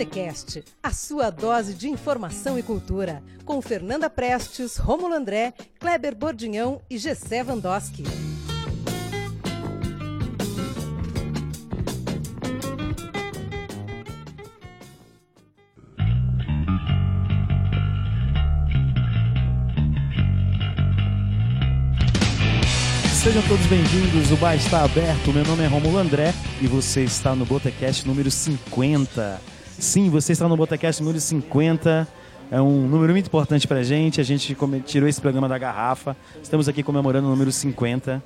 Botecast, a sua dose de informação e cultura, com Fernanda Prestes, Rômulo André, Kleber Bordinhão e Gessé Vandoski. Sejam todos bem-vindos, o bar está aberto. Meu nome é Romulo André e você está no Botecast número 50. Sim, você está no Botecast número 50. É um número muito importante pra gente. A gente tirou esse programa da garrafa. Estamos aqui comemorando o número 50.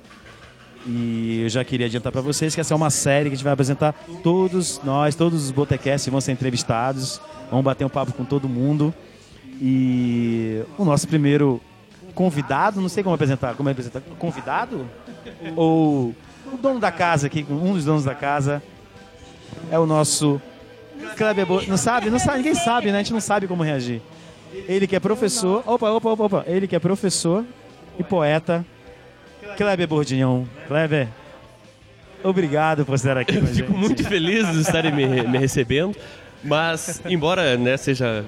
E eu já queria adiantar para vocês que essa é uma série que a gente vai apresentar todos nós, todos os Botecasts vão ser entrevistados. Vamos bater um papo com todo mundo. E o nosso primeiro convidado, não sei como apresentar, como é apresentar, convidado? Ou o dono da casa aqui, um dos donos da casa, é o nosso Kleber Bo... Não sabe? Não sabe, ninguém sabe, né? A gente não sabe como reagir. Ele que é professor, opa, opa, opa, opa, ele que é professor e poeta, Kleber Bordinhão. Kleber, obrigado por estar aqui Eu fico muito feliz de estarem me, me recebendo, mas embora né, seja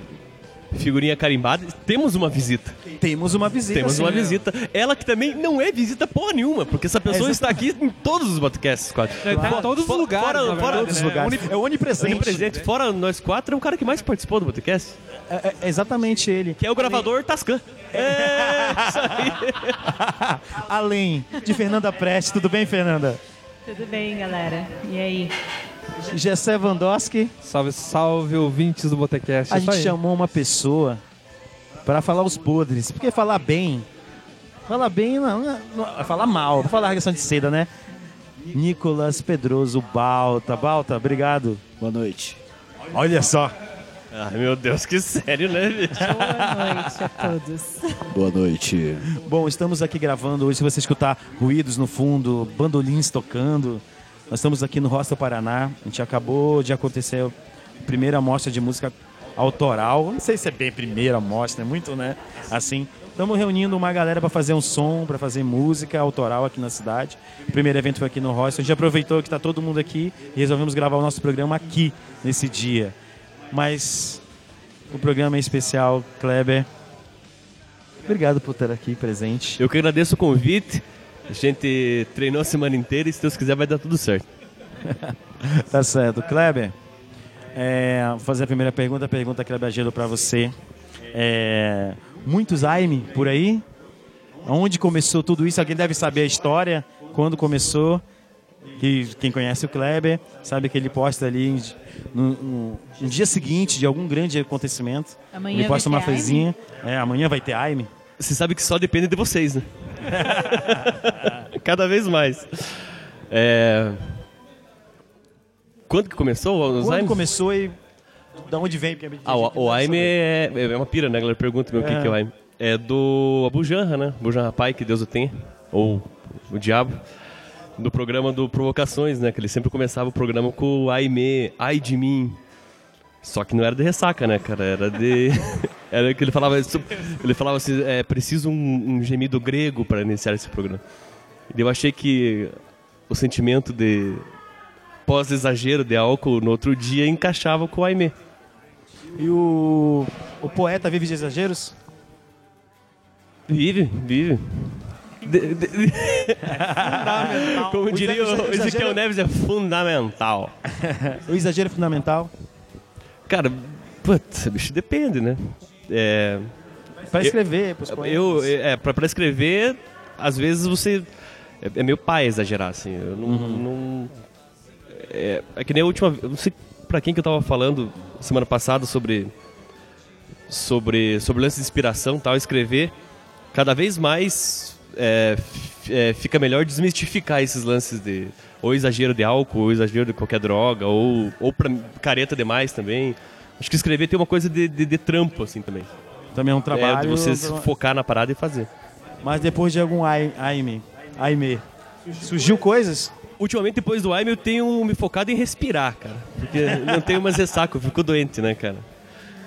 figurinha carimbada, temos uma visita. Temos uma visita. Temos sim. uma visita. Ela que também não é visita porra nenhuma, porque essa pessoa É, está aqui em todos os podcasts. Quatro. Tá em todos os lugares, fora- fora- Todos os né? lugares. É onipresente. Onipresente. Fora nós quatro, é o cara que mais participou do podcast, É, é exatamente ele. que é o gravador Tascan. É, isso aí. Além de Fernanda Preste. Tudo bem, Fernanda? Tudo bem, galera? E aí? Gessé Vandoski. Salve, salve, ouvintes do Botecast. A Isso gente aí. chamou uma pessoa para falar os podres. Porque falar bem. Falar bem não, não, não falar mal. Vou falar questão de seda, né? Nicolas Pedroso Balta. Balta, obrigado. Boa noite. Olha só. Ai, meu Deus, que sério, né, bicho? Boa noite a todos. Boa noite. Bom, estamos aqui gravando hoje. Se você escutar ruídos no fundo, bandolins tocando, nós estamos aqui no Hostel Paraná. A gente acabou de acontecer a primeira mostra de música autoral. Não sei se é bem primeira mostra, é muito, né? Assim, estamos reunindo uma galera para fazer um som, para fazer música autoral aqui na cidade. O primeiro evento foi aqui no Hostel. A gente aproveitou que está todo mundo aqui e resolvemos gravar o nosso programa aqui nesse dia. Mas o programa é especial, Kleber. Obrigado por estar aqui presente. Eu que agradeço o convite. A gente treinou a semana inteira e se Deus quiser vai dar tudo certo. Tá certo. Kleber, é, vou fazer a primeira pergunta, a pergunta Kleber Gelo para você. É, muitos AIME por aí? Onde começou tudo isso? Alguém deve saber a história, quando começou. Que quem conhece o Kleber sabe que ele posta ali no, no- no dia seguinte de algum grande acontecimento. Amanhã ele posta uma fezinha. É, amanhã vai ter AIME. Você sabe que só depende de vocês, né? Cada vez mais. É... Quando que começou o Quando Alzheimer? começou e da onde vem? Porque Ah, o, o Aime é, é uma pira, né? A galera pergunta o que, É. que é o Aime. É do Abu Janra, né? Abu Janra Pai, que Deus o tenha. Ou o diabo. Do programa do Provocações, né? Que ele sempre começava o programa com o Aime, ai de mim. Só que não era de ressaca, né, cara? Era de. era que ele falava. Ele falava assim: é preciso um, um gemido grego para iniciar esse programa. E eu achei que o sentimento de pós-exagero de álcool no outro dia encaixava com o Aime. E o, o poeta vive de exageros? Vive, vive. De- de- Como diria o Ezequiel Neves, é fundamental. O exagero é fundamental. Cara, putz, bicho, depende, né? É, Para escrever, pros poetas. eu, é, pra, pra escrever, às vezes você. É, é meio pai exagerar, assim. Eu não. não- é, é que nem a última. Eu não sei pra quem que eu tava falando semana passada sobre. Sobre, sobre lance de inspiração e tal, escrever. Cada vez mais é, é, fica melhor desmistificar esses lances de. Ou exagero de álcool, ou exagero de qualquer droga, ou, ou pra, careta demais também. Acho que escrever tem uma coisa de, de, de trampo, assim, também. Também é um É, trabalho. de você se focar na parada e fazer. Mas depois de algum ai- Aime, Aime, surgiu coisas? Ultimamente, depois do Aime, eu tenho me focado em respirar, cara. Porque não tenho mais ressaca, eu fico doente, né, cara?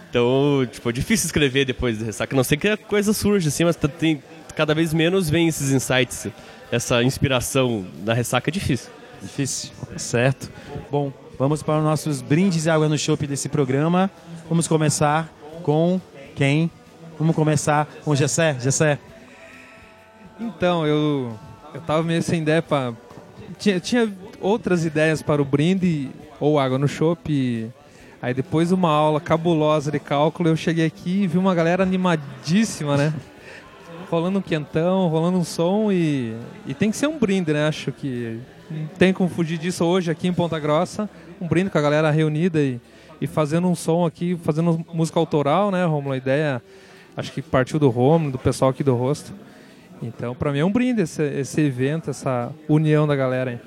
Então, tipo, é difícil escrever depois de ressaca. Não sei que a coisa surge, assim, mas tem, cada vez menos vem esses insights, essa inspiração na ressaca é difícil. Difícil. Certo. Bom, Vamos para os nossos brindes e água no chopp desse programa. Vamos começar com quem? Vamos começar com Gessé. Gessé. Então, eu, eu meio sem ideia para tinha, tinha outras ideias para o brinde ou água no chopp. Aí depois de uma aula cabulosa de cálculo, eu cheguei aqui e vi uma galera animadíssima, né? rolando um quentão, rolando um som e, e tem que ser um brinde, né? Acho que tem como fugir disso hoje aqui em Ponta Grossa. Um brinde com a galera reunida e, e fazendo um som aqui, fazendo música autoral, né, Romulo? A ideia, acho que partiu do Romulo, do pessoal aqui do Rosto. Então, para mim é um brinde esse, esse evento, essa união da galera aí.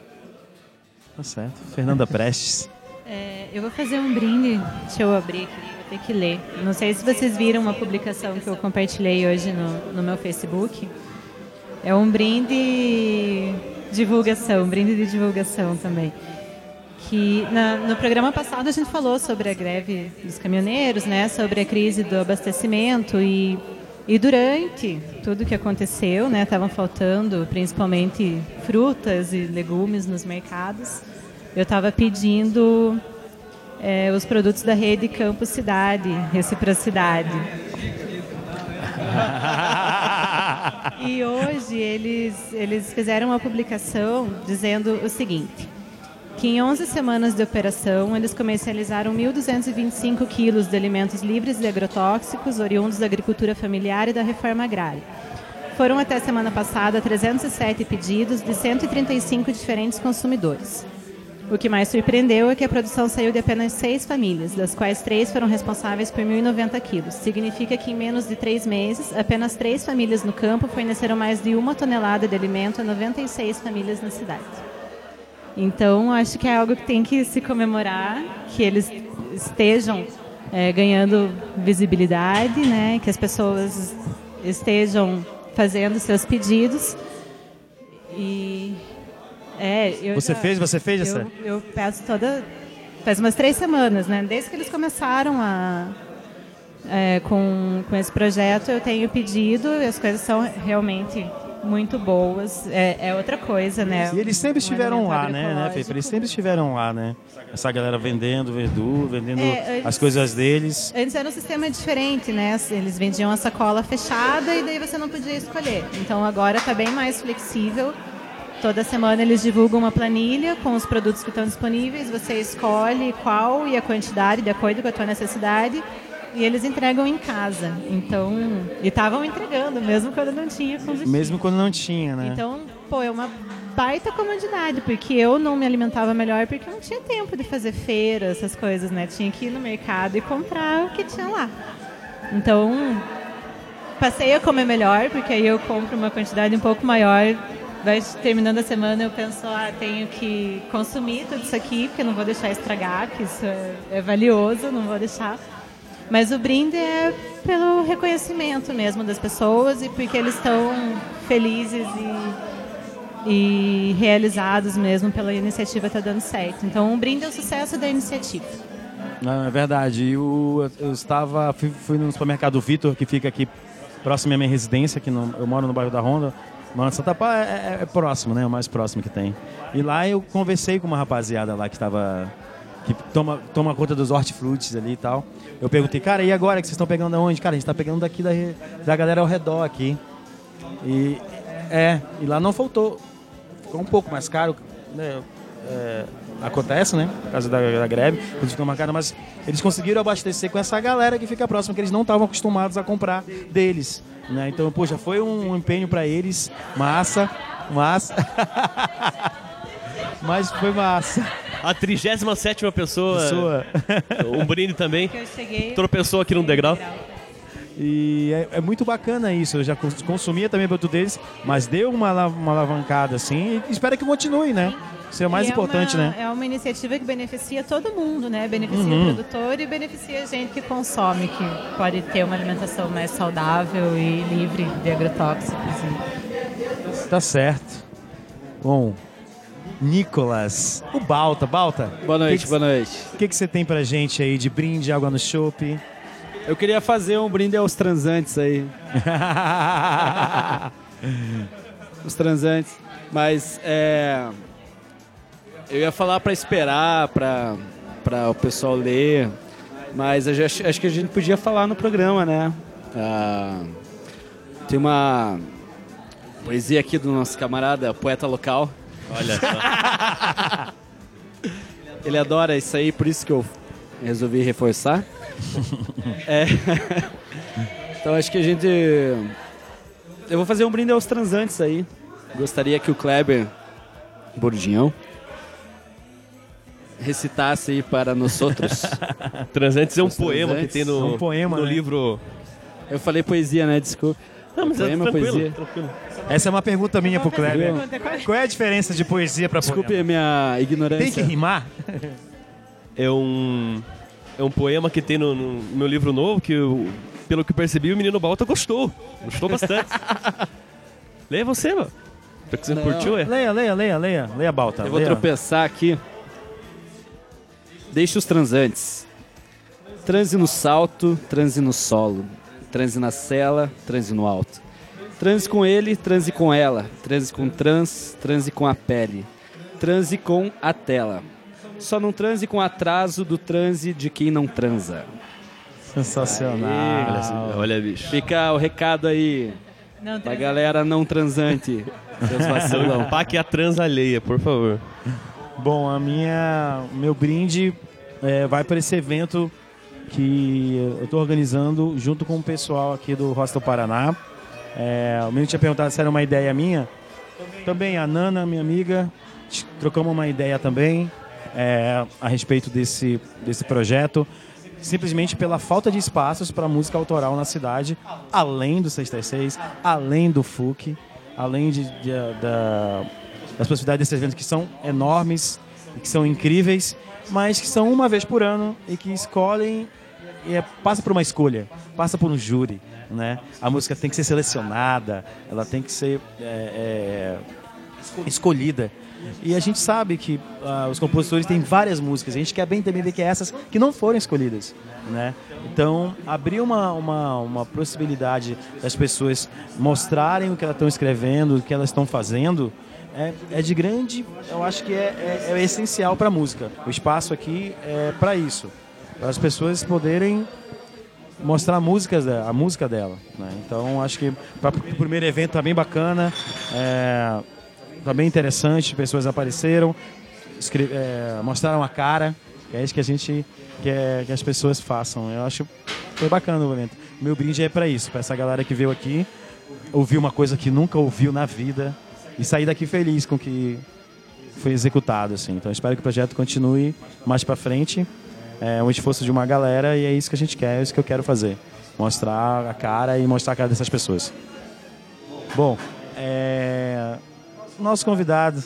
Tá certo. Fernanda Prestes. É, eu vou fazer um brinde, deixa eu abrir aqui, vou ter que ler. Não sei se vocês viram uma publicação que eu compartilhei hoje no, no meu Facebook. É um brinde divulgação, brinde de divulgação também. Que na, no programa passado a gente falou sobre a greve dos caminhoneiros, né, sobre a crise do abastecimento e e durante tudo que aconteceu, né, estavam faltando principalmente frutas e legumes nos mercados. Eu estava pedindo é, os produtos da rede Campos Cidade, Reciprocidade. e hoje eles, eles fizeram uma publicação dizendo o seguinte: que em 11 semanas de operação eles comercializaram 1.225 quilos de alimentos livres de agrotóxicos oriundos da agricultura familiar e da reforma agrária. Foram até semana passada 307 pedidos de 135 diferentes consumidores. O que mais surpreendeu é que a produção saiu de apenas seis famílias, das quais três foram responsáveis por 1.090 quilos. Significa que em menos de três meses, apenas três famílias no campo forneceram mais de uma tonelada de alimento a 96 famílias na cidade. Então, acho que é algo que tem que se comemorar, que eles estejam é, ganhando visibilidade, né? que as pessoas estejam fazendo seus pedidos. E é, eu você já, fez? Você fez eu, essa? Eu peço toda. Faz umas três semanas, né? Desde que eles começaram a, é, com, com esse projeto, eu tenho pedido e as coisas são realmente muito boas. É, é outra coisa, né? E eles sempre estiveram lá, né, né, Pepe? Eles sempre estiveram lá, né? Essa galera vendendo verdura, vendendo É, eles- as coisas deles. Antes era um sistema diferente, né? Eles vendiam a sacola fechada e daí você não podia escolher. Então agora está bem mais flexível. Toda semana eles divulgam uma planilha com os produtos que estão disponíveis. Você escolhe qual e a quantidade de acordo com a tua necessidade e eles entregam em casa. Então, e estavam entregando mesmo quando não tinha combustível. Mesmo quando não tinha, né? Então, pô, é uma baita comodidade, porque eu não me alimentava melhor porque eu não tinha tempo de fazer feira, essas coisas, né? Tinha que ir no mercado e comprar o que tinha lá. Então, passei a comer melhor, porque aí eu compro uma quantidade um pouco maior. Vai terminando a semana, eu penso, ah, tenho que consumir tudo isso aqui, porque eu não vou deixar estragar, que isso é, é valioso, não vou deixar. Mas o brinde é pelo reconhecimento mesmo das pessoas e porque eles estão felizes e, e realizados mesmo pela iniciativa estar dando certo. Então, o brinde é o sucesso da iniciativa. Não, é verdade. E o- eu estava, fui, fui no supermercado Vitor, que fica aqui próximo à minha residência, que eu moro no bairro da Ronda. Moro em Santa Pá, é, é- é próximo, né? O mais próximo que tem. E lá eu conversei com uma rapaziada lá que estava que toma, toma conta dos hortifrutis ali e tal. Eu perguntei, cara, e agora que vocês estão pegando da onde? Cara, a gente está pegando daqui da, da galera ao redor aqui. E é, e lá não faltou. Ficou um pouco mais caro, né? É, acontece, né? Por causa da, da greve, eles ficam marcados, mas eles conseguiram abastecer com essa galera que fica próxima, que eles não estavam acostumados a comprar deles. Né? Então, poxa, foi um empenho para eles, massa, massa. mas foi massa. A 37 pessoa, Pessoa. um brinde também, Eu cheguei. tropeçou aqui num degrau. E é, é muito bacana isso. Eu já cons- consumia também produto deles, mas deu uma, uma alavancada assim e espero que continue, né? Isso é o mais E importante, uma, né? É uma iniciativa que beneficia todo mundo, né? Beneficia Uhum. o produtor e beneficia a gente que consome, que pode ter uma alimentação mais saudável e livre de agrotóxicos. e- Tá certo. Bom, Nicolas, o Balta, Balta. Boa noite, que que- boa noite. O que, que você tem pra gente aí de brinde, água no chopp? Eu queria fazer um brinde aos transantes aí. Os transantes. Mas é. Eu ia falar para esperar, para o pessoal ler, mas acho, acho que a gente podia falar no programa, né? Ah, tem uma poesia aqui do nosso camarada, poeta local. Olha só. Ele adora isso aí, por isso que eu resolvi reforçar. É. Então acho que a gente. Eu vou fazer um brinde aos transantes aí. Gostaria que o Kleber Bordinhão recitasse aí para nós outros. Transantes é um Os poema que tem no, é um poema, no né? livro. Eu falei poesia, né? Desculpa. Não, mas é Poema, tranquilo, poesia. tranquilo. Essa é uma pergunta minha pro Kleber. Qual é a diferença de poesia pra Desculpe poema? a minha ignorância. Tem que rimar? É um. É um poema que tem no, no meu livro novo que, eu, pelo que percebi, o menino Balta gostou. Gostou bastante. Leia você, mano. Você Não. curtiu, é? Leia, leia, leia, leia. Leia, Balta. Eu vou leia. tropeçar aqui. Deixe os transantes. Transe no salto, transe no solo. Transe na cela, transe no alto. Transe com ele, transe com ela. Transe com trans, transe com a pele. Transe com a tela. Só não transe com atraso do transe de quem não transa. Sensacional. Olha, assim, olha, bicho. Fica o recado aí Não, pra galera não transante. Seus Não vacilão. empaque a trans alheia, por favor. Bom, a minha, o meu brinde é, vai para esse evento que eu estou organizando junto com o pessoal aqui do Hostel Paraná. É, o menino tinha perguntado se era uma ideia minha. Também a Nana, minha amiga, trocamos uma ideia também é, a respeito desse, desse projeto. Simplesmente pela falta de espaços para música autoral na cidade, além do 636, além do FUC, além de, de- da, das possibilidades desses eventos que são enormes, que são incríveis, mas que são uma vez por ano e que escolhem e é, passa por uma escolha, passa por um júri, né? A música tem que ser selecionada, ela tem que ser é, é, escolhida. E a gente sabe que ah, os compositores têm várias músicas, a gente quer bem também ver que é essas que não foram escolhidas, né? Então, abrir uma, uma, uma possibilidade das pessoas mostrarem o que elas estão escrevendo, o que elas estão fazendo, é, é de grande, eu acho que é, é, é essencial para a música. O espaço aqui é para isso, para as pessoas poderem mostrar músicas dela, a música dela. Né? Então acho que o primeiro evento tá bem bacana, é, tá bem interessante, pessoas apareceram, é, mostraram a cara, é isso que a gente quer que as pessoas façam. Eu acho foi bacana o evento. Meu brinde é para isso, para essa galera que veio aqui, ouvir uma coisa que nunca ouviu na vida e sair daqui feliz com o que foi executado. Assim. Então espero que o projeto continue mais para frente é um esforço de uma galera e é isso que a gente quer, é isso que eu quero fazer. Mostrar a cara e mostrar a cara dessas pessoas. Bom, é... nosso convidado.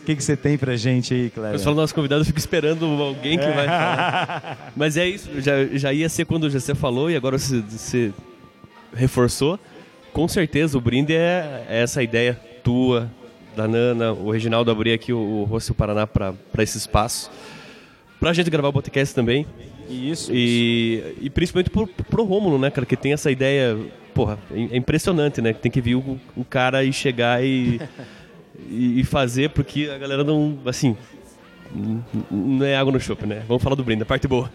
O que, que você tem pra gente aí, Eu Cléber? falo nosso convidado, eu fico esperando alguém que vai falar. Mas é isso, já, já ia ser quando você falou e agora você, você reforçou. Com certeza o brinde é, é essa ideia tua, da Nana, o Reginaldo abrir aqui o, o Rocio Paraná para esse espaço. Pra gente gravar o podcast também. Isso. E, e principalmente pro, pro Rômulo, né, cara, que tem essa ideia, porra, é é impressionante, né? que Tem que vir o, o cara e chegar e, e, e fazer, porque a galera não, assim, não é água no chope, né? Vamos falar do brinde, a parte boa.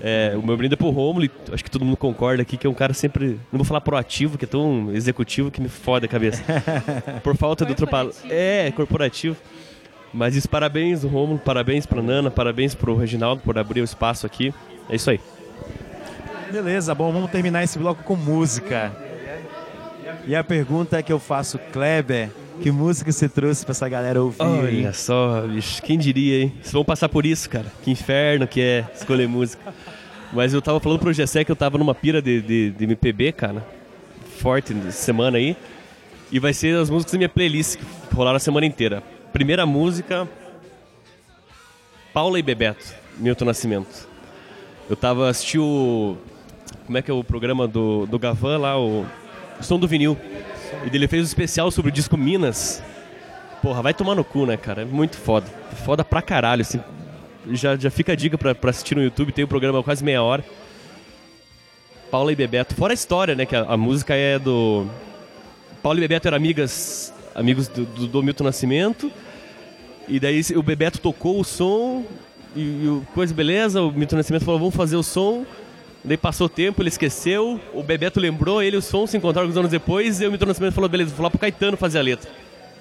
É, o meu brinde é pro Rômulo, e acho que todo mundo concorda aqui que é um cara sempre, não vou falar proativo, que é tão executivo que me fode a cabeça. Por falta do palavra. É, corporativo. Mas isso, parabéns, Rômulo, parabéns pra Nana, parabéns pro Reginaldo por abrir o espaço aqui. É isso aí. Beleza, bom, vamos terminar esse bloco com música. E a pergunta que eu faço, Kleber, que música você trouxe pra essa galera ouvir? Olha só, bicho, quem diria, hein? Vocês vão passar por isso, cara. Que inferno que é escolher música. Mas eu tava falando pro Gessé que eu tava numa pira de, de, de MPB, cara. Forte semana aí. E vai ser as músicas da minha playlist que rolaram a semana inteira. Primeira música, Paula e Bebeto, Milton Nascimento. Eu tava assistindo o... Como é que é o programa do, do Gavan lá, o Som do Vinil. E ele fez um especial sobre o disco Minas. Porra, vai tomar no cu, né, cara? É muito foda. Foda pra caralho, assim. Já, já fica a dica pra, pra assistir no YouTube, tem o programa quase meia hora. Paula e Bebeto. Fora a história, né, que a, a música é do... Paula e Bebeto eram amigas, amigos do, do, do Milton Nascimento. E daí o Bebeto tocou o som, e, e coisa beleza, o Milton Nascimento falou, vamos fazer o som. Daí passou o tempo, ele esqueceu, o Bebeto lembrou, ele e o som se encontraram alguns anos depois, e o Milton Nascimento falou, beleza, vou lá pro Caetano fazer a letra.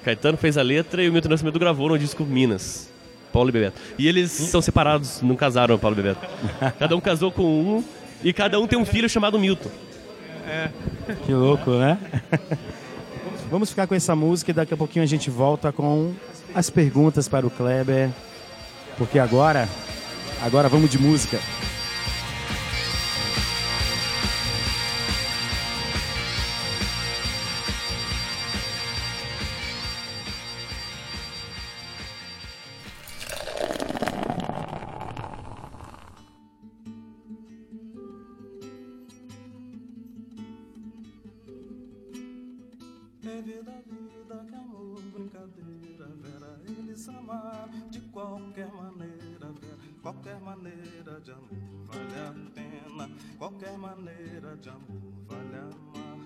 Caetano fez a letra e o Milton Nascimento gravou no disco Minas. Paulo e Bebeto. E eles são separados, não casaram, Paulo e Bebeto. Cada um casou com um e cada um tem um filho chamado Milton. Que louco, né? Vamos ficar com essa música e daqui a pouquinho a gente volta com as perguntas para o Kleber. Porque agora, agora vamos de música. Amaram de qualquer maneira, qualquer maneira de amor vale a pena, qualquer maneira de amor vale amar.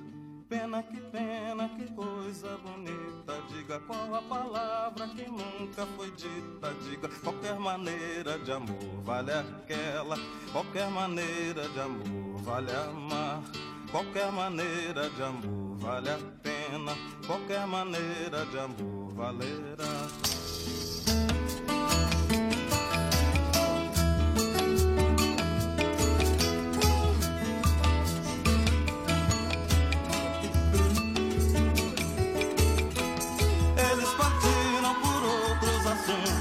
Pena que pena, que coisa bonita, diga qual a palavra que nunca foi dita, diga qualquer maneira de amor vale aquela, qualquer maneira de amor vale amar. Qualquer maneira de amor vale a pena, qualquer maneira de amor valerá. Outros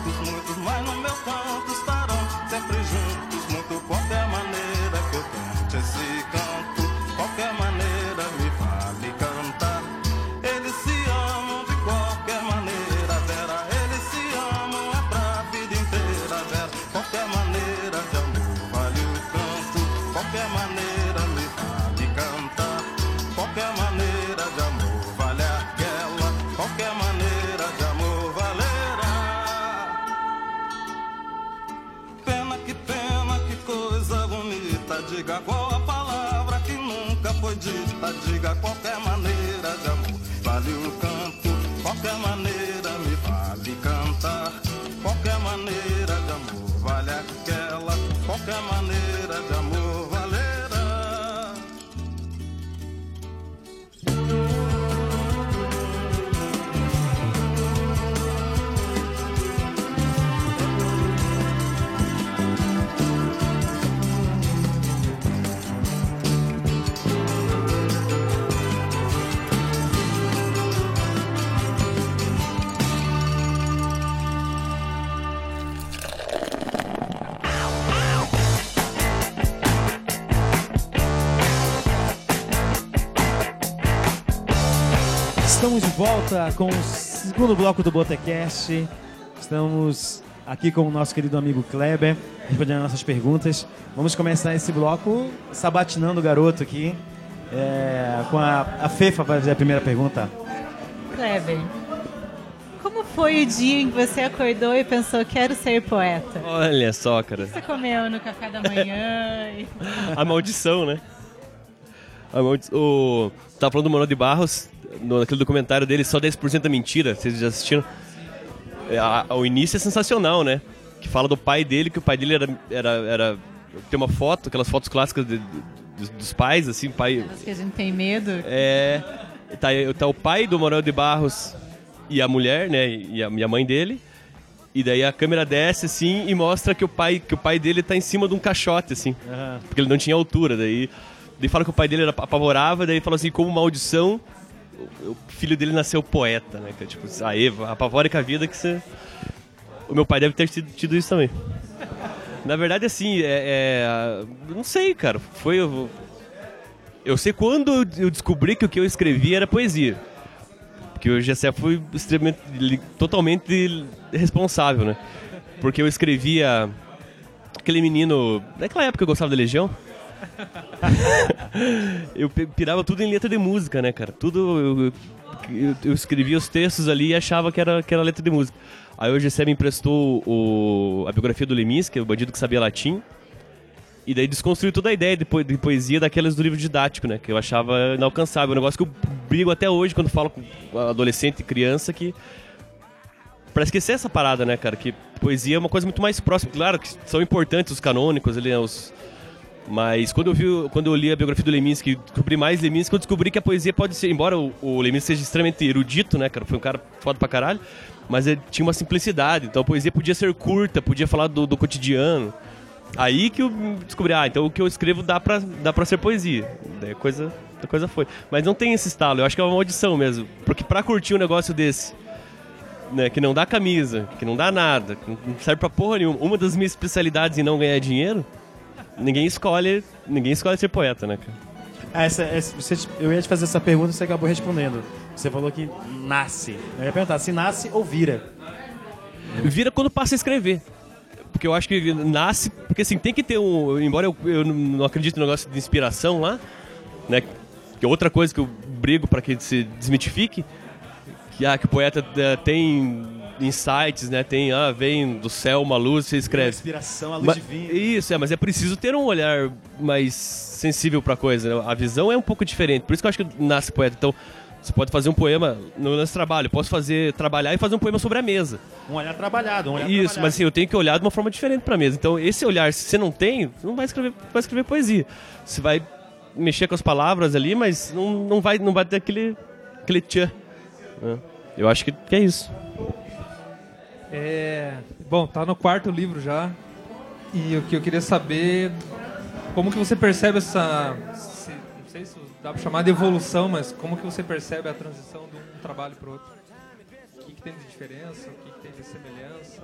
Diga qual a palavra que nunca foi dita. Diga qualquer maneira de amor vale o canto. Qualquer maneira me vale cantar. Qualquer maneira de amor vale aquela. Qualquer maneira Estamos de volta com o segundo bloco do Botecast. Estamos aqui com o nosso querido amigo Kleber, respondendo nossas perguntas. Vamos começar esse bloco sabatinando o garoto aqui. é, com a, a Fefa vai fazer a primeira pergunta. Kleber, como foi o dia em que você acordou e pensou, quero ser poeta? Olha só, cara. O que você comeu no café da manhã? E- A maldição, né? A maldi... O... Tava falando do Manuel de Barros, no, naquele documentário dele, só 10% é mentira, vocês já assistiram? É, a- o início é sensacional, né? Que fala do pai dele, que o pai dele era... era, era... Tem uma foto, aquelas fotos clássicas de- de- dos, dos pais, assim, pai... As que a gente tem medo. É... Tá, tá o pai do Manuel de Barros e a mulher, né? E a, e a mãe dele. E daí a câmera desce, assim, e mostra que o pai, que o pai dele tá em cima de um caixote, assim. Porque ele não tinha altura. Daí, daí fala que o pai dele era, apavorava, daí fala assim, como maldição, o, filho dele nasceu poeta, né? Que é tipo, a Eva, apavore com a vida que você... O meu pai deve ter tido, tido isso também. Na verdade, assim, é, é- Não sei, cara. Foi... Eu, eu sei quando eu descobri que o que eu escrevi era poesia. Porque o Gessé foi extremamente, totalmente responsável, né? Porque eu escrevia aquele menino. Naquela época eu gostava da Legião. Eu pirava tudo em letra de música, né, cara? Tudo. Eu, eu, eu escrevia os textos ali e achava que era, que era letra de música. Aí o Gessé me emprestou o, a biografia do Lemis, que é o bandido que sabia latim. E daí desconstruiu toda a ideia de, po- de poesia daquelas do livro didático, né? Que eu achava inalcançável. Um negócio que eu brigo até hoje quando falo com adolescente e criança que pra esquecer essa parada, né, cara? Que poesia é uma coisa muito mais próxima. Claro que são importantes os canônicos ali, né, os... Mas quando eu, vi, quando eu li a biografia do Leminski, descobri mais Leminski, eu descobri que a poesia pode ser, embora o, o Leminski seja extremamente erudito, né, cara? Foi um cara foda pra caralho, mas ele tinha uma simplicidade. Então a poesia podia ser curta, podia falar do, do cotidiano. Aí que eu descobri, ah, então o que eu escrevo dá pra, dá pra ser poesia. Daí a coisa, a coisa foi. Mas não tem esse estalo, eu acho que é uma maldição mesmo. Porque pra curtir um negócio desse, né, que não dá camisa, que não dá nada, que não serve pra porra nenhuma, uma das minhas especialidades em não ganhar dinheiro, ninguém escolhe, ninguém escolhe ser poeta, né, cara? Ah, Essa, essa- você- eu ia te fazer essa pergunta e você acabou respondendo. Você falou que nasce. Eu ia perguntar se nasce ou vira. Vira quando passa a escrever. Porque eu acho que nasce. Porque assim, tem que ter um. Embora eu, eu não acredite no negócio de inspiração lá, né? Que é outra coisa que eu brigo para que se desmitifique. Que, ah, que o poeta eh, tem insights, né? Tem, ah, vem do céu uma luz, você escreve. Inspiração, a luz Ma- divina. Isso, é, mas é preciso ter um olhar mais sensível pra coisa. né? A visão é um pouco diferente. Por isso que eu acho que nasce poeta. Então, você pode fazer um poema no nosso trabalho. Posso fazer, trabalhar e fazer um poema sobre a mesa. Um olhar trabalhado, um olhar Isso, trabalhado. mas assim, eu tenho que olhar de uma forma diferente pra mesa. Então, esse olhar, se você não tem, você não vai escrever, vai escrever poesia. Você vai mexer com as palavras ali, mas não, não, vai, não vai ter aquele, aquele tchan. né? Eu acho que, que é isso. É, bom, tá no quarto livro já. E o que eu queria saber, como que você percebe essa, se- não sei se dá pra chamar de evolução, mas como que você percebe a transição de um trabalho para outro? O que, que tem de diferença? O que, que tem de semelhança?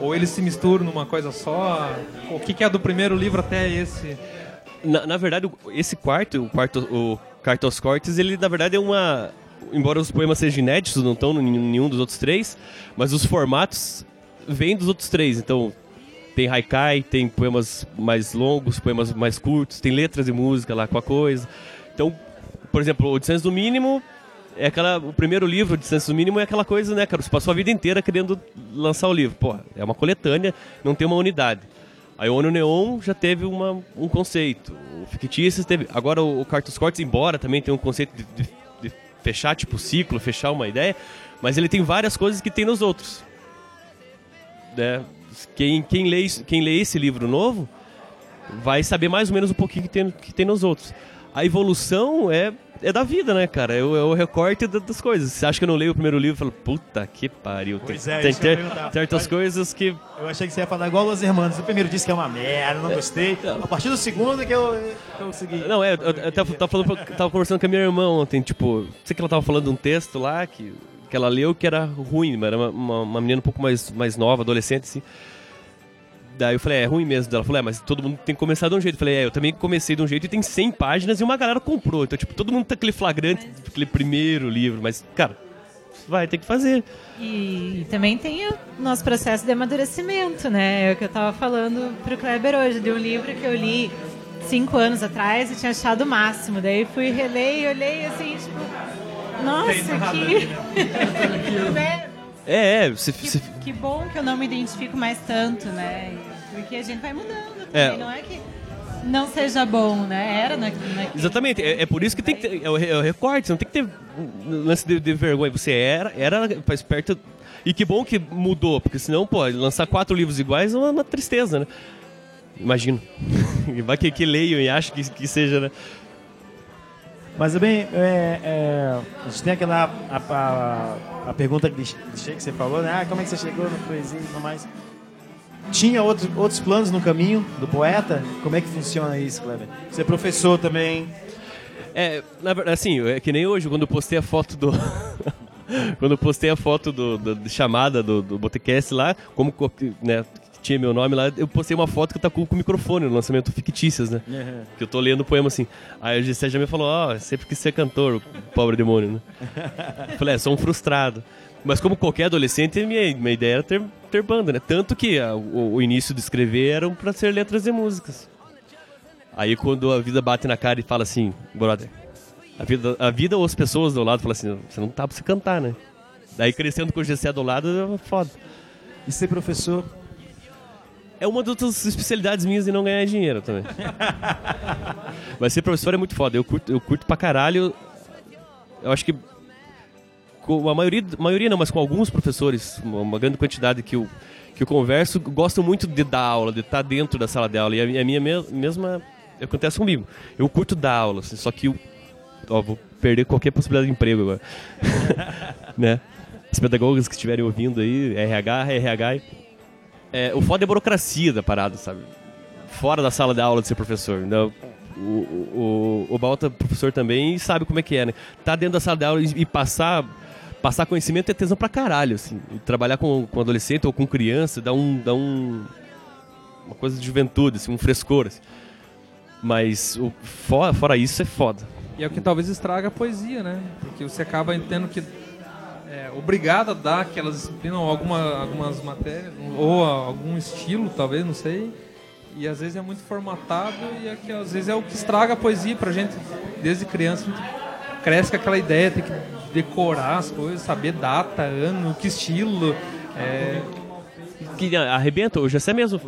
Ou eles se misturam numa coisa só? O que, que é do primeiro livro até esse? Na, na verdade, esse quarto, o quarto, o Cartos Cortes, ele na verdade é uma. Embora os poemas sejam inéditos, não estão em nenhum dos outros três, mas os formatos vêm dos outros três. Então, tem haikai, tem poemas mais longos, poemas mais curtos, tem letras de música lá com a coisa. Então, por exemplo, o Distância do Mínimo é aquela. O primeiro livro, Distância do Mínimo, é aquela coisa, né, cara? Você passou a vida inteira querendo lançar o livro. Porra, é uma coletânea, não tem uma unidade. Aí o Ono Neon já teve uma, um conceito. O Fictícios teve. Agora o, o Cartus Cortes, embora também tenha um conceito de- de fechar, tipo, ciclo, fechar uma ideia, mas ele tem várias coisas que tem nos outros. Né? Quem, quem, lê, quem lê esse livro novo vai saber mais ou menos um pouquinho que tem, que tem nos outros. A evolução é, é da vida, né, cara? É o, é o recorte da- das coisas. Você acha que eu não leio o primeiro livro e falo, puta que pariu. Tem, Pois é, tem eu ter- certas coisas que Eu achei que você ia falar igual Los Hermanos. O primeiro disse que é uma merda, não gostei. A partir do segundo que eu, que eu segui. Não, é, eu, eu tava, tava falando, tava conversando com a minha irmã ontem, tipo, sei que ela tava falando de um texto lá que, que ela leu que era ruim, mas era uma, uma, uma menina um pouco mais, mais nova, adolescente, assim. Daí eu falei, é, é ruim mesmo. Ela falou, é, mas todo mundo tem que começar de um jeito. Eu falei, é, eu também comecei de um jeito e tem 100 páginas e uma galera comprou. Então, tipo, todo mundo tá aquele flagrante, aquele primeiro livro, mas, cara, vai ter que fazer. E também tem o nosso processo de amadurecimento, né? É o que eu estava falando pro Kleber hoje, de um livro que eu li cinco anos atrás e tinha achado o máximo. Daí fui reler e olhei assim, tipo, nossa, que... né? É, é, você, que, você- que bom que eu não me identifico mais tanto, né? Porque a gente vai mudando também, É. não é que não seja bom, né? Era na, na, Exatamente, é, é por isso que tem que ter. É o, é o recorte, você não tem que ter lance de, de vergonha. Você era, era faz perto. E que bom que mudou, porque senão, pô, lançar quatro livros iguais é uma, uma tristeza, né? Imagino. Vai que, que leiam e acham que, que seja, né? Mas bem, é, é, a gente tem aquela a, a, a pergunta clichê que você falou, né? Ah, como é que você chegou na poesia e tudo mais? Tinha outros, outros planos no caminho do poeta? Como é que funciona isso, Kleber? Você é professor também. É, na verdade, assim, é que nem hoje, quando eu postei a foto do. quando eu postei a foto do, do- de chamada do, do Botecast lá, como co- né, tinha meu nome lá, eu postei uma foto que eu tá com, o microfone no lançamento fictícias, né? Que eu tô lendo o poema assim. Aí o Gessé já me falou, ó, sempre quis ser cantor, pobre demônio, né? Eu Falei, é, sou um frustrado. Mas como qualquer adolescente, minha, minha ideia era ter, ter banda, né? Tanto que a- o, o início de escrever eram pra ser letras e músicas. Aí quando a vida bate na cara e fala assim, brother, a vida, a vida ou as pessoas do lado falam assim, você não tá pra você cantar, né? Daí crescendo com o Gessé do lado, é foda. E ser professor? É uma das especialidades minhas de não ganhar dinheiro também. Mas ser professor é muito foda. Eu curto, eu curto pra caralho. Eu acho que com a maioria, maioria não, mas com alguns professores, uma, grande quantidade que eu, que eu converso, gostam muito de dar aula, de estar dentro da sala de aula. E a, minha me- mesma acontece comigo. Eu curto dar aula, assim, só que eu ó, vou perder qualquer possibilidade de emprego agora. né? Os pedagogas que estiverem ouvindo aí, RH, RH. É, o foda é a burocracia da parada, sabe? Fora da sala de aula de ser professor. Então, o, o, o, Balta professor também sabe como é que é, né? Tá dentro da sala de aula e, e passar passar conhecimento é tesão pra caralho, assim. Trabalhar com, com adolescente ou com criança dá um... Dá um uma coisa de juventude, assim, um frescor, assim. Mas o, fora, fora isso é foda. E é o que talvez estraga a poesia, né? Porque você acaba tendo que é, obrigado a dar aquelas disciplinas ou alguma, algumas matérias ou algum estilo, talvez, não sei. E às vezes é muito formatado e é que, às vezes é o que estraga a poesia pra gente desde criança. A gente cresce com aquela ideia, tem que decorar as coisas, saber data, ano, que estilo. É, Que arrebenta, o Gessé mesmo...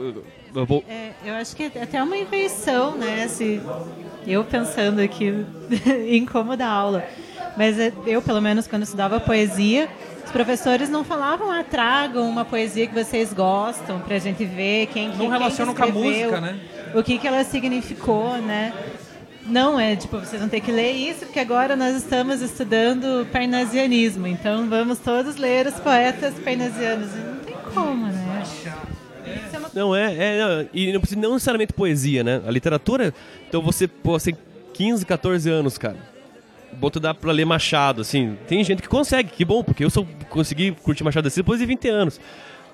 Eu vou, É, eu acho que é até uma invenção, né? Se eu pensando aqui em como dar aula. Mas é, eu, pelo menos, quando estudava poesia, os professores não falavam, ah, tragam uma poesia que vocês gostam pra gente ver quem que Não relacionam com a música, né? O que, que ela significou, né? Não é tipo, vocês vão ter que ler isso, porque agora nós estamos estudando parnasianismo. Então vamos todos ler os poetas parnasianos. E Não tem como, né? Isso é uma Não, é, é não, e não precisa não necessariamente poesia, né? A literatura, então você, você tem 15, 14 anos, cara. Bom, tu dá pra ler Machado, assim. Tem gente que consegue, que bom, porque eu só consegui curtir Machado assim depois de 20 anos.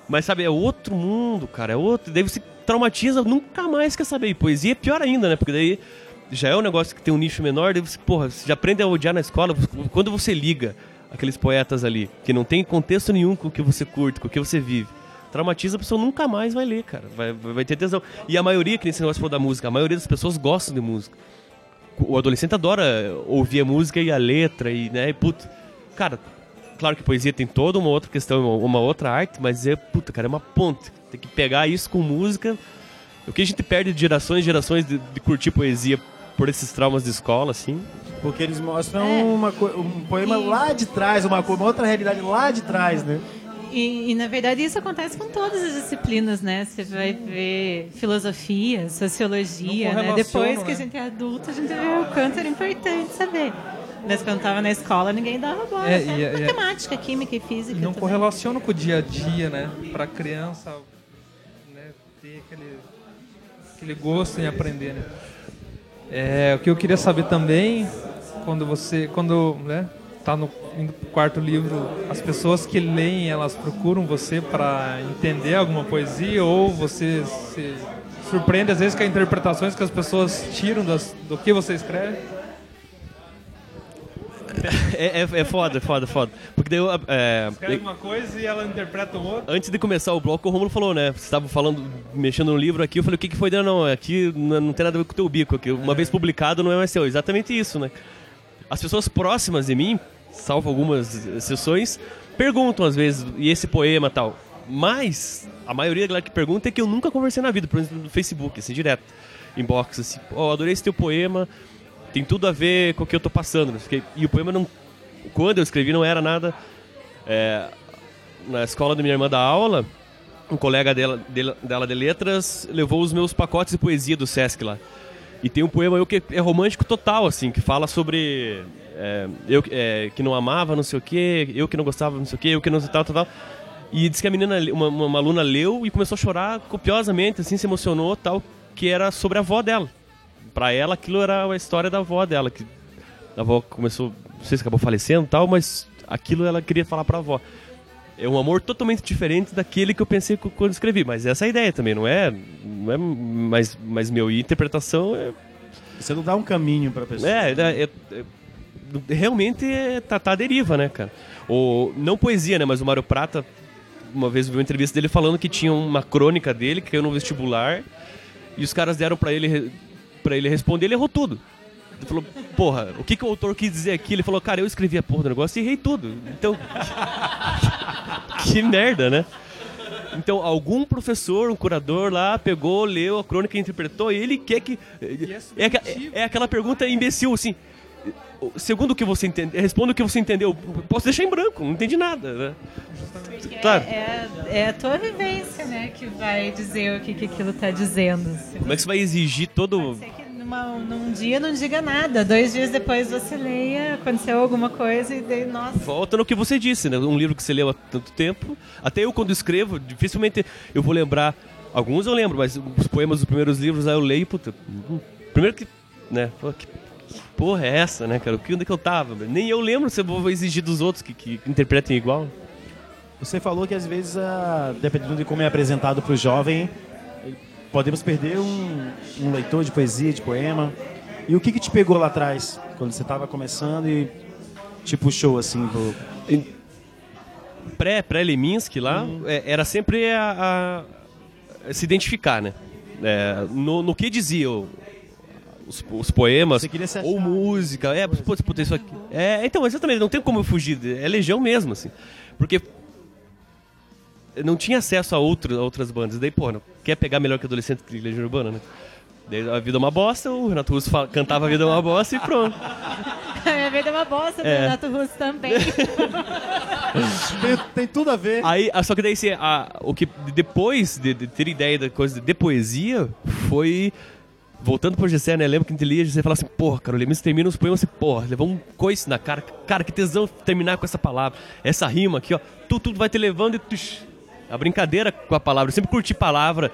Mas, sabe, é outro mundo, cara, é outro. Daí você traumatiza, nunca mais quer saber. E poesia é pior ainda, né? Porque daí já é um negócio que tem um nicho menor, daí você, porra, você já aprende a odiar na escola. Quando você liga aqueles poetas ali, que não tem contexto nenhum com o que você curte, com o que você vive, traumatiza, a pessoa nunca mais vai ler, cara. Vai, vai ter tesão. E a maioria, que nesse negócio falou da música, a maioria das pessoas gostam de música. O adolescente adora ouvir a música e a letra, e, né, e puto. Cara, claro que poesia tem toda uma outra questão, uma, outra arte, mas é, puta, cara, é uma ponte. Tem que pegar isso com música. O que a gente perde de gerações e gerações de, de curtir poesia por esses traumas de escola, assim. Porque eles mostram É. uma um poema E- lá de trás, uma, uma outra realidade lá de trás, né? E, e, na verdade isso acontece com todas as disciplinas, né? Você vai ver filosofia, sociologia, né? Depois que a né? gente é adulto, a gente vê o quanto era importante saber. Mas quando estava na escola, ninguém dava bola. É, e- e- matemática, química e física. não também. correlaciona com o dia a dia, né? Pra criança né, ter aquele, aquele gosto em aprender, né? É, o que eu queria saber também, quando você, quando, né, tá no indo quarto livro, as pessoas que leem, elas procuram você para entender alguma poesia ou você se surpreende às vezes com as interpretações que as pessoas tiram das, do que você escreve? É, é, é foda, é foda, é foda. Porque daí eu, é, Escreve uma coisa e ela interpreta outra. Antes de começar o bloco, o Romulo falou, né? Você estava falando, mexendo no livro aqui, eu falei, o que, que foi? Não, não, aqui não, não tem nada a ver com o teu bico, aqui. Uma vez publicado não é mais seu. Exatamente isso, né? As pessoas próximas de mim, salvo algumas exceções, perguntam às vezes, e esse poema tal. Mas, a maioria da galera que pergunta é que eu nunca conversei na vida, por exemplo, no Facebook, assim, direto. Inbox, assim, ó, adorei esse teu poema, tem tudo a ver com o que eu tô passando. né? E o poema não. Quando eu escrevi, não era nada. é, na escola da minha irmã da aula, um colega dela, dela, dela de letras levou os meus pacotes de poesia do Sesc lá. E tem um poema eu que é romântico total, assim, que fala sobre é, eu é, que não amava, não sei o quê, eu que não gostava, não sei o quê, eu que não sei tal, tal, tal. E disse que a menina, uma, uma, aluna leu e começou a chorar copiosamente, assim, se emocionou, tal, que era sobre a avó dela. Pra ela, aquilo era a história da avó dela, que a avó começou, não sei se acabou falecendo tal, mas aquilo ela queria falar pra avó. É um amor totalmente diferente daquele que eu pensei quando escrevi, mas essa é a ideia também, não é, não é mais, mais meu. E interpretação é, Você não dá um caminho pra pessoa. é, é- é- é- realmente é, tá, tá à deriva, né, cara? O, não poesia, né, mas o Mário Prata, uma vez eu vi uma entrevista dele falando que tinha uma crônica dele que caiu no vestibular e os caras deram pra ele para ele responder, ele errou tudo. Ele falou, porra, o que, que o autor quis dizer aqui? Ele falou, cara, eu escrevi a porra do negócio e errei tudo. Então, que merda, né? Então, algum professor, um curador lá, pegou, leu a crônica e interpretou, e ele quer que. É, aca- é aquela pergunta imbecil, assim. Segundo o que você entendeu, responda o que você entendeu. Posso deixar em branco, não entendi nada, né? Claro. É, é, é a tua vivência, né, que vai dizer o que, que aquilo tá dizendo. Como é que você vai exigir todo. Pode ser que numa, num dia não diga nada, dois dias depois você leia, aconteceu alguma coisa e daí, nossa. Volta no que você disse, né? Um livro que você leu há tanto tempo. Até eu, quando escrevo, dificilmente eu vou lembrar. Alguns eu lembro, mas os poemas dos primeiros livros aí eu leio, puta. hum, Primeiro que. Né? que porra é essa, né, cara? Que- Onde é que eu tava? Nem eu lembro se eu vou exigir dos outros que, que interpretem igual. Você falou que às vezes, ah, dependendo de como é apresentado para o jovem, podemos perder um, um leitor de poesia, de poema. E o que, que te pegou lá atrás, quando você estava começando e te puxou assim pro... pré pré Leminski lá é, era sempre a, a- se identificar né É, no, no que diziam os, os poemas ou música é putz, putz, isso aqui é então exatamente não tem como eu fugir é legião mesmo assim porque não tinha acesso a, outro, a outras bandas daí pô não quer pegar melhor que adolescente que legião urbana né Daí a vida é uma bosta, o Renato Russo fala- cantava a vida é uma bosta e pronto. Minha vida é uma bosta, do É. Renato Russo também. Tem, tem tudo a ver. Aí, ah, só que daí assim, a- o que depois de, de ter ideia da coisa de poesia foi. Voltando pro Gessé, né? Lembro que a gente lia, Gessé falava assim, porra, cara, o Lemis termina os poemas assim, porra, levou um coice na cara. Cara, que tesão terminar com essa palavra. Essa rima aqui, ó. Tu, tudo vai te levando e. Tush, a brincadeira com a palavra. Eu sempre curti palavra,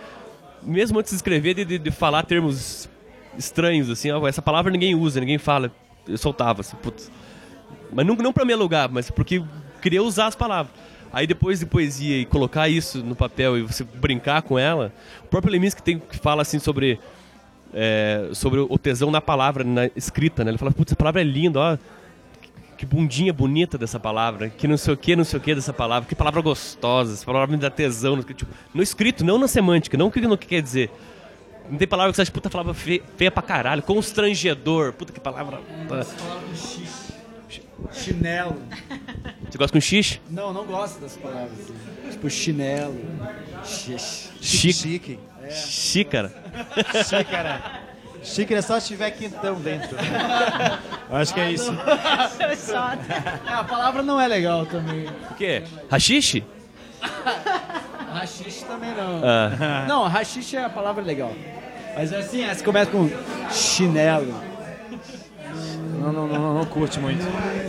mesmo antes de escrever, de, de- de falar termos estranhos, assim, ó, essa palavra ninguém usa, ninguém fala. Eu soltava, assim, putz. Mas não, não pra me alugar, mas porque queria usar as palavras. Aí depois de poesia e colocar isso no papel e você brincar com ela, o próprio Leminski tem que fala assim sobre é, sobre o tesão na palavra, na escrita, né? Ele fala, putz, essa palavra é linda, ó. Que bundinha bonita dessa palavra, que não sei o que, não sei o que dessa palavra, que palavra gostosa, essa palavra me dá tesão. no- Tipo, no escrito, não na semântica, não o que, no que quer dizer. Não tem palavra que você acha, puta, palavra feia, feia pra caralho, constrangedor, puta que palavra. Chinelo. Você gosta com xixi? Não, não gosto das palavras. Tipo chinelo. Xixi. Chique. Chique. Xícara. Xícara. Xícara é só se tiver quentão dentro. Eu acho que é isso. É, a palavra não é legal também. O quê? Rachixe? Rachixe também não. Ah. Não, rachixe é a palavra legal. Mas assim, essa começa com chinelo. Não, não, não, não curte muito.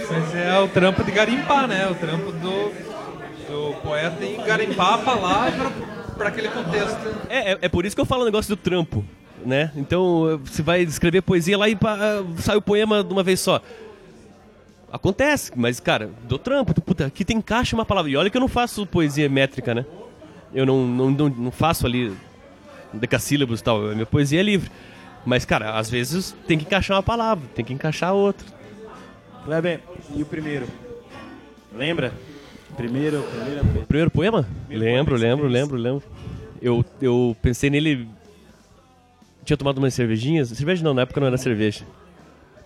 Mas é o trampo de garimpar, né? O trampo do, do poeta em garimpar a palavra para aquele contexto. É, é, é por isso que eu falo o negócio do trampo, né? Então, você vai escrever poesia lá e pá, sai o poema de uma vez só. Acontece, mas, cara, do trampo, tu, puta, aqui tem encaixa uma palavra. E olha que eu não faço poesia métrica, né? Eu não, não, não, não faço ali decassílabos e tal. A minha poesia é livre. Mas, cara, às vezes tem que encaixar uma palavra, tem que encaixar outra. Kleber, e o primeiro? Lembra? Primeiro, primeira. Primeiro poema? Primeiro lembro, poema lembro, lembro, lembro. Eu, eu pensei nele. Tinha tomado umas cervejinhas. Cerveja não, na época não era cerveja.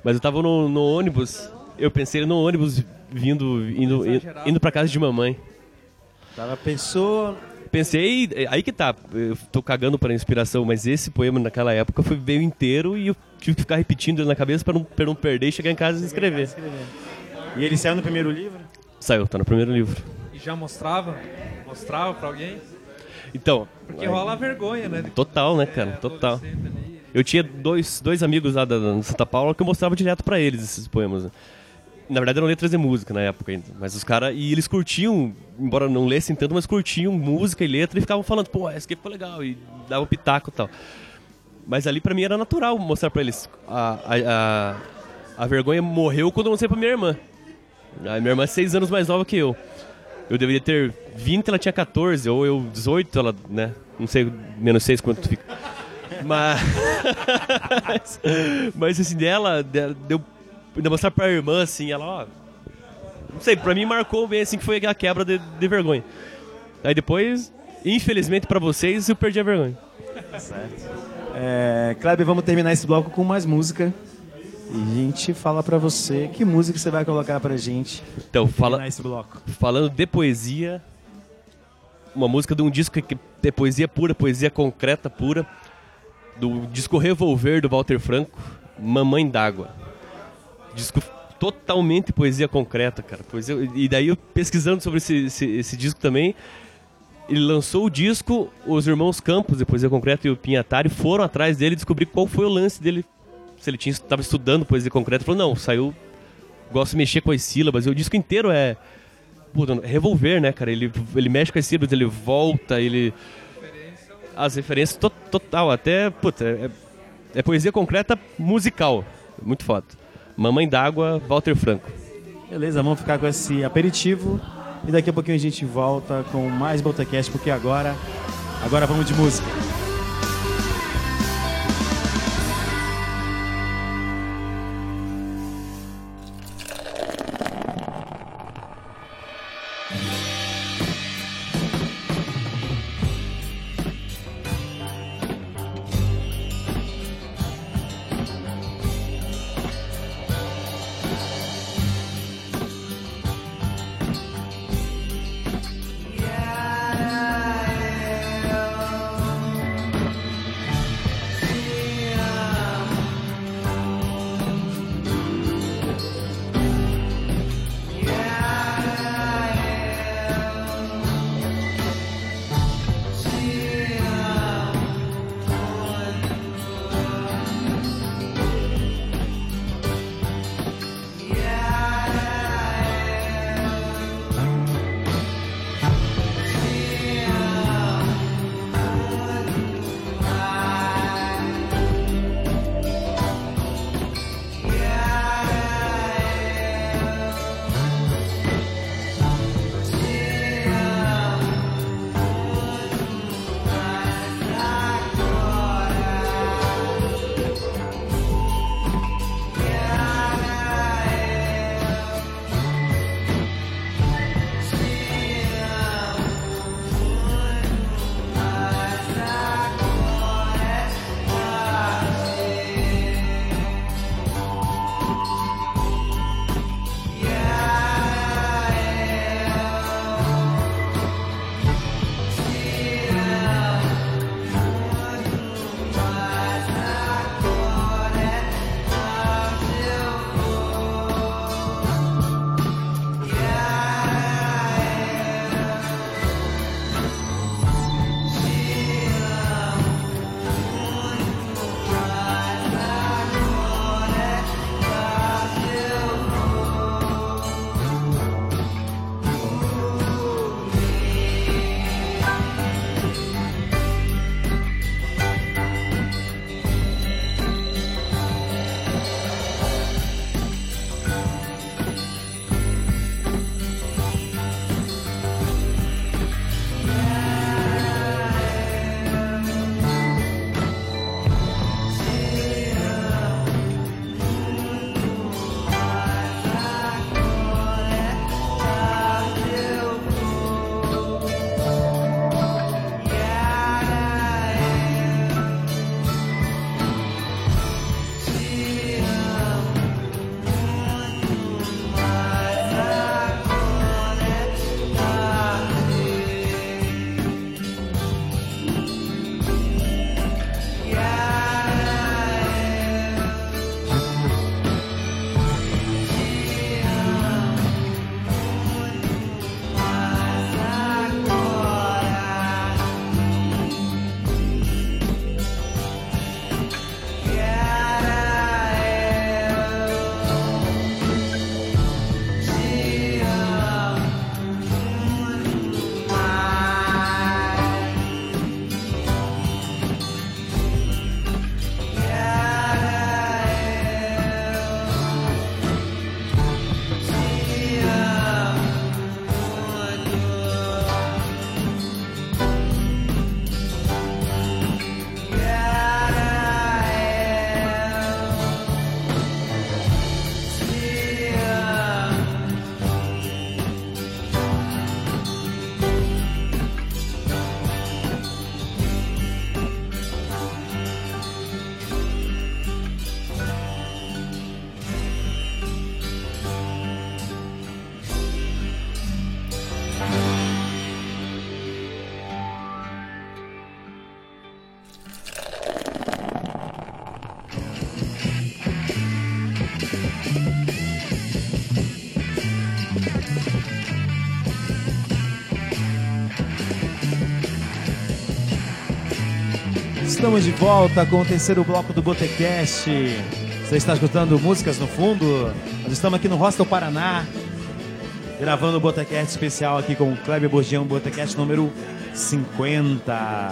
Mas eu tava no, no ônibus. Eu pensei no ônibus vindo, indo, indo pra casa de mamãe. Tava, pensou... Pensei, aí que tá, eu tô cagando pra inspiração, mas esse poema naquela época foi veio inteiro e eu tive que ficar repetindo ele na cabeça pra não, pra não perder e chegar em casa e escrever. E ele saiu no primeiro livro? Saiu, tá no primeiro livro. E já mostrava? Mostrava pra alguém? Então, Porque rola a vergonha, né? total, né, cara? Total. adolescente ali. Eu tinha dois, dois amigos lá da, da Santa Paula que eu mostrava direto pra eles esses poemas. né? Na verdade eram letras de música na época ainda. Mas os caras. E eles curtiam, embora não lessem tanto, mas curtiam música e letra e ficavam falando, pô, essa aqui ficou legal. E davam pitaco e tal. Mas ali pra mim era natural mostrar pra eles. A, a, a, a vergonha morreu quando eu mostrei pra minha irmã. A minha irmã é seis anos mais nova que eu. Eu deveria ter 20, ela tinha 14, ou eu 18, ela, né? Não sei, menos 6 quanto fica. Mas. mas assim, dela deu. Ainda mostrar pra irmã, assim, ela, ó. Não sei, pra mim marcou bem assim que foi a quebra de, de vergonha. Aí depois, infelizmente pra vocês, eu perdi a vergonha. É, Kleber, vamos terminar esse bloco com mais música. E a gente fala pra você que música você vai colocar pra gente Então, fala, esse bloco. falando de poesia, uma música de um disco que é poesia pura, poesia concreta pura, do disco Revolver do Walter Franco, Mamãe d'Água. Disco totalmente poesia concreta, cara. Poesia, e daí eu pesquisando sobre esse, esse, esse disco também, ele lançou o disco, os irmãos Campos, de Poesia Concreta, e o Pinhatari foram atrás dele descobrir qual foi o lance dele. Se ele estava estudando poesia concreta, falou: não, saiu. Gosto de mexer com as sílabas. E o disco inteiro é. Puta, revolver, né, cara? Ele, ele mexe com as sílabas, ele volta, ele. As referências to, total, até. Puta, é, é poesia concreta musical. Muito foda. Mamãe d'Água, Walter Franco. Beleza, vamos ficar com esse aperitivo e daqui a pouquinho a gente volta com mais Botacast, porque agora, agora vamos de música. Estamos de volta com o terceiro bloco do Botecast. Você está escutando músicas no fundo? Nós estamos aqui no Hostel Paraná, gravando o Botecast especial aqui com o Kleber Borgião, Botecast número 50.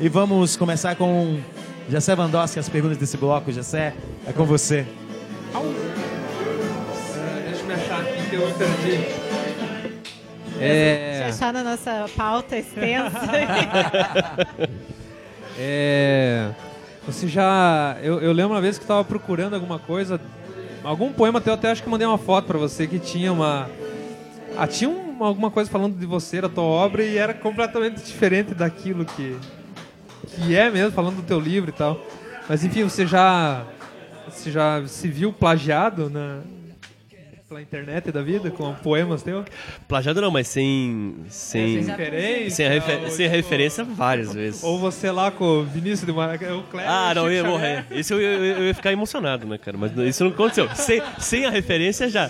E vamos começar com Jessé Vandowski, as perguntas desse bloco. Jessé, é com você. Deixa eu me achar aqui que eu perdi. É... Achar na nossa pauta extensa. É. Você já. Eu, eu lembro uma vez que eu tava procurando alguma coisa. Algum poema até eu até acho que mandei uma foto pra você que tinha uma. Ah, tinha um- alguma coisa falando de você, da tua obra, e era completamente diferente daquilo que. que é mesmo, falando do teu livro e tal. Mas enfim, você já. Você já se viu plagiado na. Pela internet da vida, com poemas teus? Plagiado não, mas sem. Sem, Sem referência? sem, refer- ou, sem tipo, referência várias vezes. Ou você lá com o Vinícius de Maracanã, o Cléber. Ah, não, eu ia morrer. Isso eu, eu- eu ia ficar emocionado, né, cara? Mas isso não aconteceu. Sem, sem a referência já.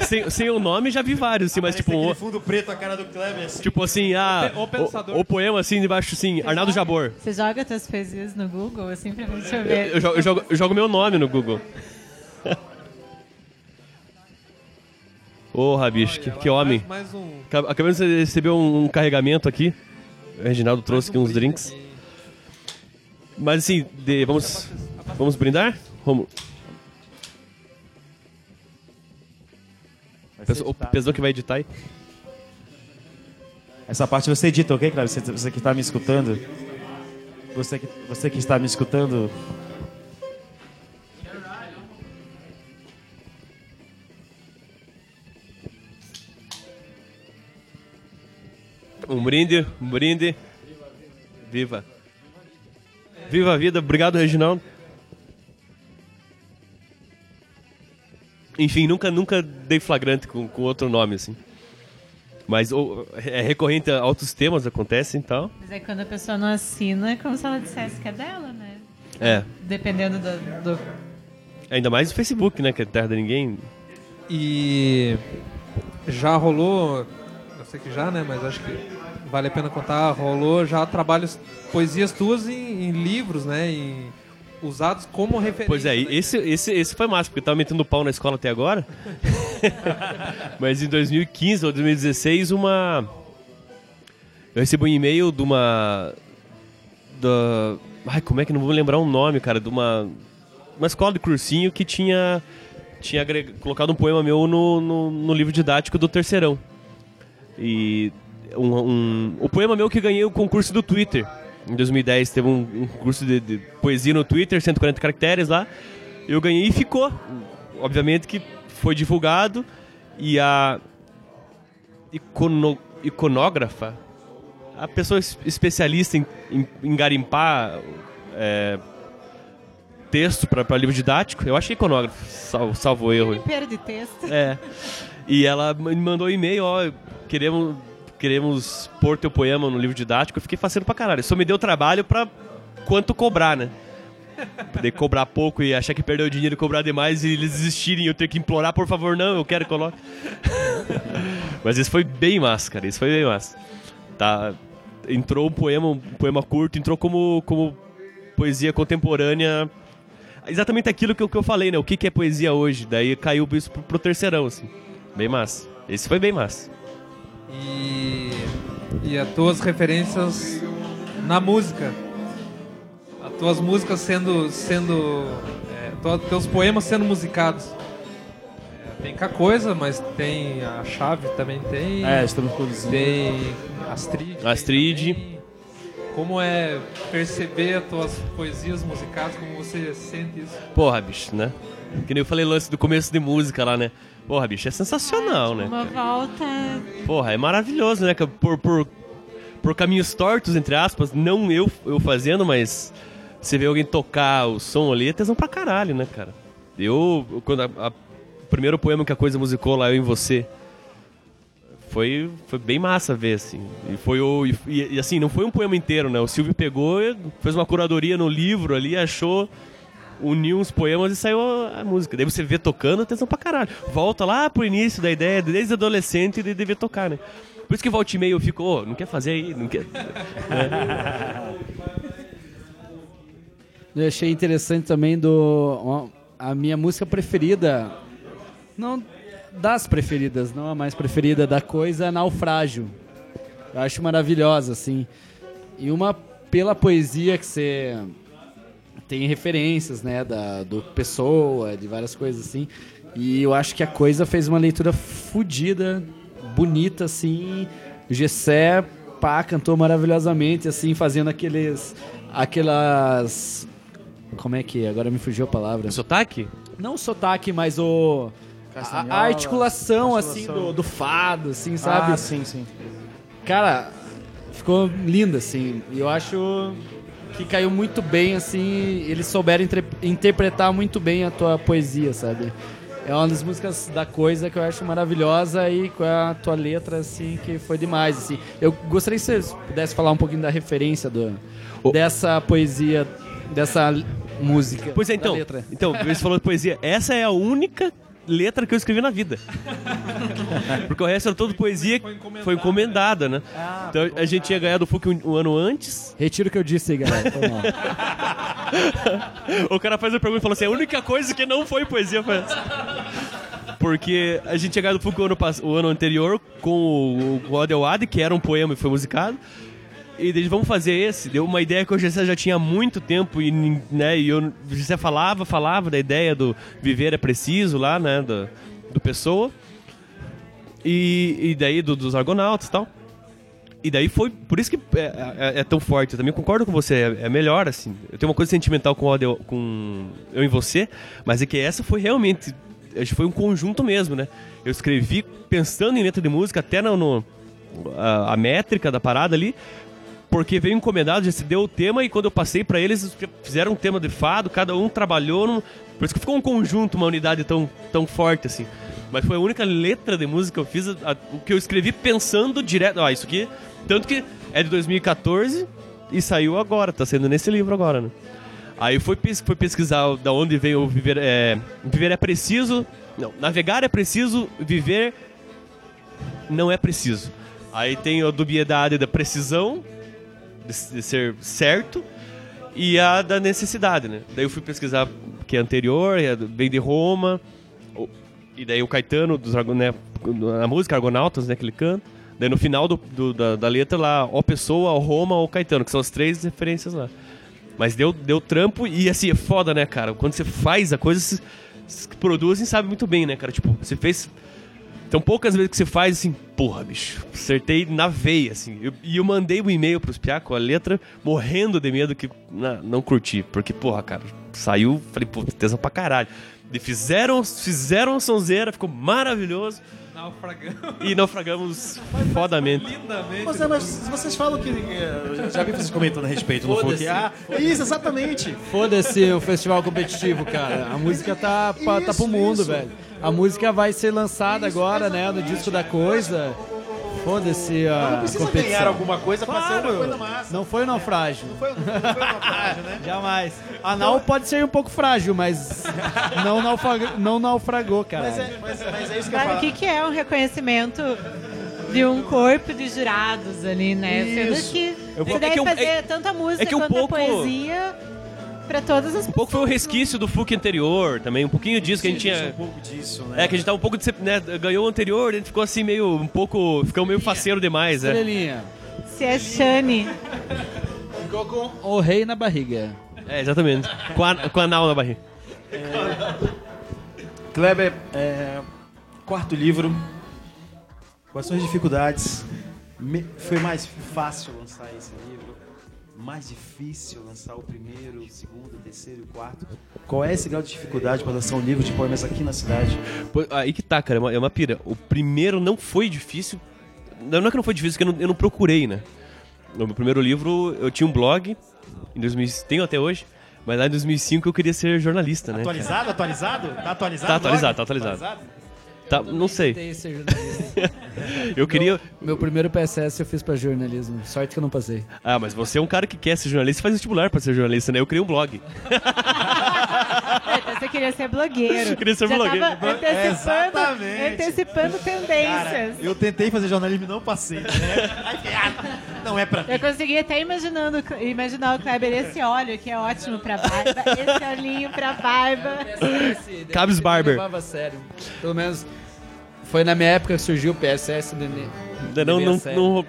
Sem, sem o nome já vi vários, assim, mas tipo. o- fundo preto, a cara do Kleber. Assim. Tipo assim, ah. O pensador. O, o poema assim debaixo, assim, Arnaldo Jabor. Você joga suas poesias no Google, assim, pra deixa eu Eu, ver. eu eu, jogo, eu jogo meu nome no Google. Porra, bicho, que, que homem. Mais, mais um. Acab- Acabamos de receber um, um carregamento aqui. O Reginaldo trouxe aqui uns brinde drinks. Mas assim, de- vamos, vamos brindar? Pessoa- O pessoal que vai editar aí. Essa parte você edita, ok, Kleber? Você, você que está me escutando. Você que, você que está me escutando. Um brinde, um brinde. Viva. Viva a vida, obrigado, Reginaldo. Enfim, nunca, nunca dei flagrante com, com outro nome, assim. Mas ou, é recorrente a outros temas, acontece então. Mas aí quando a pessoa não assina, é como se ela dissesse que é dela, né? É. Dependendo do. do- Ainda mais o Facebook, né? Que é terra de ninguém. E já rolou, eu sei que já, né? Mas acho que vale a pena contar. Rolou já trabalhos, poesias tuas em, em livros, né? Em, usados como referência. Pois é, né? esse, esse, esse foi massa, porque eu tava metendo pau na escola até agora. Mas em 2015 ou 2016, uma. Eu recebi um e-mail de uma. Da. Ai, como é que não vou lembrar o nome, cara? De uma. Uma escola de cursinho que tinha. Tinha agreg- colocado um poema meu no, no, no livro didático do terceirão. E. Um, um- o poema meu que ganhei o concurso do Twitter. Em 2010 teve um, um concurso de, de poesia no Twitter, 140 caracteres lá. Eu ganhei e ficou. Obviamente que foi divulgado e a icono- iconógrafa, a pessoa es- especialista em, em, em garimpar é, texto para livro didático, eu achei iconógrafo, salvo, salvo erro. Perda de texto. É. E ela me mandou um e-mail, ó, queremos, queremos pôr teu poema no livro didático. Eu fiquei fazendo pra caralho. Só me deu trabalho pra quanto cobrar, né? Poder cobrar pouco e achar que perdeu dinheiro cobrar demais e eles desistirem eu ter que implorar, por favor, não, eu quero que coloque. Mas isso foi bem massa, cara. Isso foi bem massa. Tá, entrou um poema, um poema curto, entrou como, como poesia contemporânea. Exatamente aquilo que eu, que eu falei, né? O que, que é poesia hoje? Daí caiu isso pro, pro terceirão, assim. Bem massa. Esse foi bem massa. E, e as tuas referências na música. As tuas músicas sendo. sendo é, teus poemas sendo musicados. É, tem cá coisa, mas tem a chave também tem. É, estamos produzindo. Tem Astrid. tem Astrid. também. Como é perceber as tuas poesias musicadas, como você sente isso? Porra, bicho, né? Que nem eu falei lance do começo de música lá, né? Porra, bicho, é sensacional, né? Uma volta. Porra, é maravilhoso, né? Por, por, por caminhos tortos, entre aspas, não eu, eu fazendo, mas você vê alguém tocar o som ali, é tesão pra caralho, né, cara? Eu, eu- quando a, a- o primeiro poema que a coisa musicou lá, Eu em Você, foi, foi bem massa ver, assim. E foi o. E, e, assim, não foi um poema inteiro, né? O Silvio pegou, fez uma curadoria no livro ali, achou uniu uns poemas e saiu a, a música. Daí você vê tocando, atenção pra caralho. Volta lá pro início da ideia, desde adolescente, de dever tocar, né? Por isso que volta e meia eu fico, ô, não quer fazer aí, não quer. Eu achei interessante também do a minha música preferida, não das preferidas, não a mais preferida da coisa, Naufrágio. Eu acho maravilhosa assim. E uma pela poesia que você tem referências, né, da do Pessoa, de várias coisas assim. E eu acho que a coisa fez uma leitura fodida, bonita assim. O Gessé, pá, cantou maravilhosamente assim, fazendo aqueles aquelas como é que é? Agora me fugiu a palavra. Sotaque? Não o sotaque, mas o a, a articulação, assim do, do fado, assim, sabe? Ah, sim, sim. Cara, ficou lindo, assim. E eu acho que caiu muito bem, assim. Eles souberam interpretar muito bem a tua poesia, sabe? É uma das músicas da coisa que eu acho maravilhosa e com a tua letra, assim, que foi demais, assim. Eu gostaria que você pudesse falar um pouquinho da referência do, dessa poesia, dessa música. Pois é, então. Então, você falou de poesia. Essa é a única letra que eu escrevi na vida. Porque o resto era todo poesia que foi encomendada, né? Então a gente tinha ganhado o FUC um, um ano antes. Retiro o que eu disse aí, galera. Foi. O cara faz a pergunta e falou assim: a única coisa que não foi poesia foi essa. Porque a gente tinha ganhado o FUC o ano, pass- o ano anterior com o, o Adelwade, que era um poema e foi musicado. E eles vamos fazer esse. Deu uma ideia que o Gessé já tinha há muito tempo e, né, e eu, o Gessé falava, falava da ideia do viver é preciso lá, né, do, do Pessoa. E, e daí do- dos Argonautas e tal. E daí foi, por isso que é, é- é tão forte. Eu também concordo com você, é, é melhor, assim. Eu tenho uma coisa sentimental com, o Adel, com Eu em Você, mas é que essa foi realmente, foi um conjunto mesmo, né? Eu escrevi pensando em letra de música, até no, no- a, a métrica da parada ali, porque veio encomendado, já se deu o tema e quando eu passei pra eles, fizeram um tema de fado, cada um trabalhou, num, por isso que ficou um conjunto, uma unidade tão, tão forte assim. Mas foi a única letra de música que eu fiz, a- o que eu escrevi pensando direto, ah, isso aqui, tanto que é de 2014 e saiu agora, tá sendo nesse livro agora, né? Aí foi, foi pesquisar da onde veio o viver é, viver é preciso, não, navegar é preciso, viver não é preciso. Aí tem a dubiedade da precisão, de, de ser certo, e a da necessidade, né? Daí eu fui pesquisar que é anterior, é vem de Roma, e daí o Caetano, dos, né, a música Argonautas, né, que ele canta. Daí no final do, do- da, da letra lá, ó Pessoa, ó Roma, ó Caetano, que são as três referências lá. Mas deu, deu trampo e assim, é foda, né, cara? Quando você faz a coisa, você, você produz e sabe muito bem, né, cara? Tipo, você fez. Então poucas vezes que você faz assim, porra, bicho, acertei na veia, assim. Eu- e eu mandei um e-mail pros Piá com a letra, morrendo de medo que na- não curti. Porque, porra, cara, saiu, falei, pô, tesão pra caralho. E fizeram, fizeram a sonzeira, ficou maravilhoso. Naufragamos E naufragamos fodamente. lindamente. Mas, é, mas vocês falam que. eu já vi vocês comentando a respeito no Foda-se. FUC. Ah, isso, exatamente. Foda-se o festival competitivo, cara. A música tá, pa- tá pro mundo, isso. velho. A música vai ser lançada agora, né, no disco da coisa. Foda-se a Não precisa competição. ganhar alguma coisa pra ser uma coisa massa. Não foi o naufrágio. Foi, não foi uma frase, né? Jamais. Anal pode ser um pouco frágil, mas não, naufragou, não naufragou, cara. Mas é, mas, mas é isso que eu falo. o que, que é um reconhecimento de um corpo de jurados ali, né? Isso. Sendo que Eu vou- você é deve que um- fazer é- tanta música é que um quanto pouco- a poesia pra todas as Um pouco foi o resquício do FUC anterior também, um pouquinho disso que a gente tinha. Um pouco disso, né? É, que a gente tava um pouco. De, né, ganhou o anterior, a gente ficou assim meio. um pouco. ficou meio faceiro demais, né? Estrelinha. Se é Shane. Ficou com o rei na barriga. É, exatamente. Com a, com a anal na barriga. Kleber, é, quarto livro. Quais são as dificuldades? Me- foi mais fácil lançar esse livro? Mais difícil lançar o primeiro, o segundo, o terceiro e o quarto? Qual é esse grau de dificuldade para lançar um livro de poemas aqui na cidade? Pô, Aí que tá, cara, é uma, é uma pira. O primeiro não foi difícil. Não é que não foi difícil, é que eu não, eu não procurei, né? No meu primeiro livro, eu tinha um blog, em 2000, tenho até hoje, mas lá em 2005 eu queria ser jornalista, né? cara? Atualizado? Atualizado? Tá atualizado? Tá atualizado, tá atualizado. Tá, não sei. Tentei ser jornalista. Eu queria. Meu primeiro PSS eu fiz pra jornalismo. Sorte que eu não passei. Ah, mas você é um cara que quer ser jornalista e faz vestibular pra ser jornalista, né? Eu criei um blog. Você queria ser blogueiro. Queria ser Já blogueiro. Tava antecipando, Exatamente. antecipando tendências. Cara, eu tentei fazer jornalismo e não passei. Né? Não é pra mim. Eu consegui até imaginando, imaginar o Kleber esse óleo que é ótimo pra barba, esse olhinho pra barba. PSS, Cabs eu Barber. levava a sério. Pelo menos foi na minha época que surgiu o PSS. Ainda não, não, não-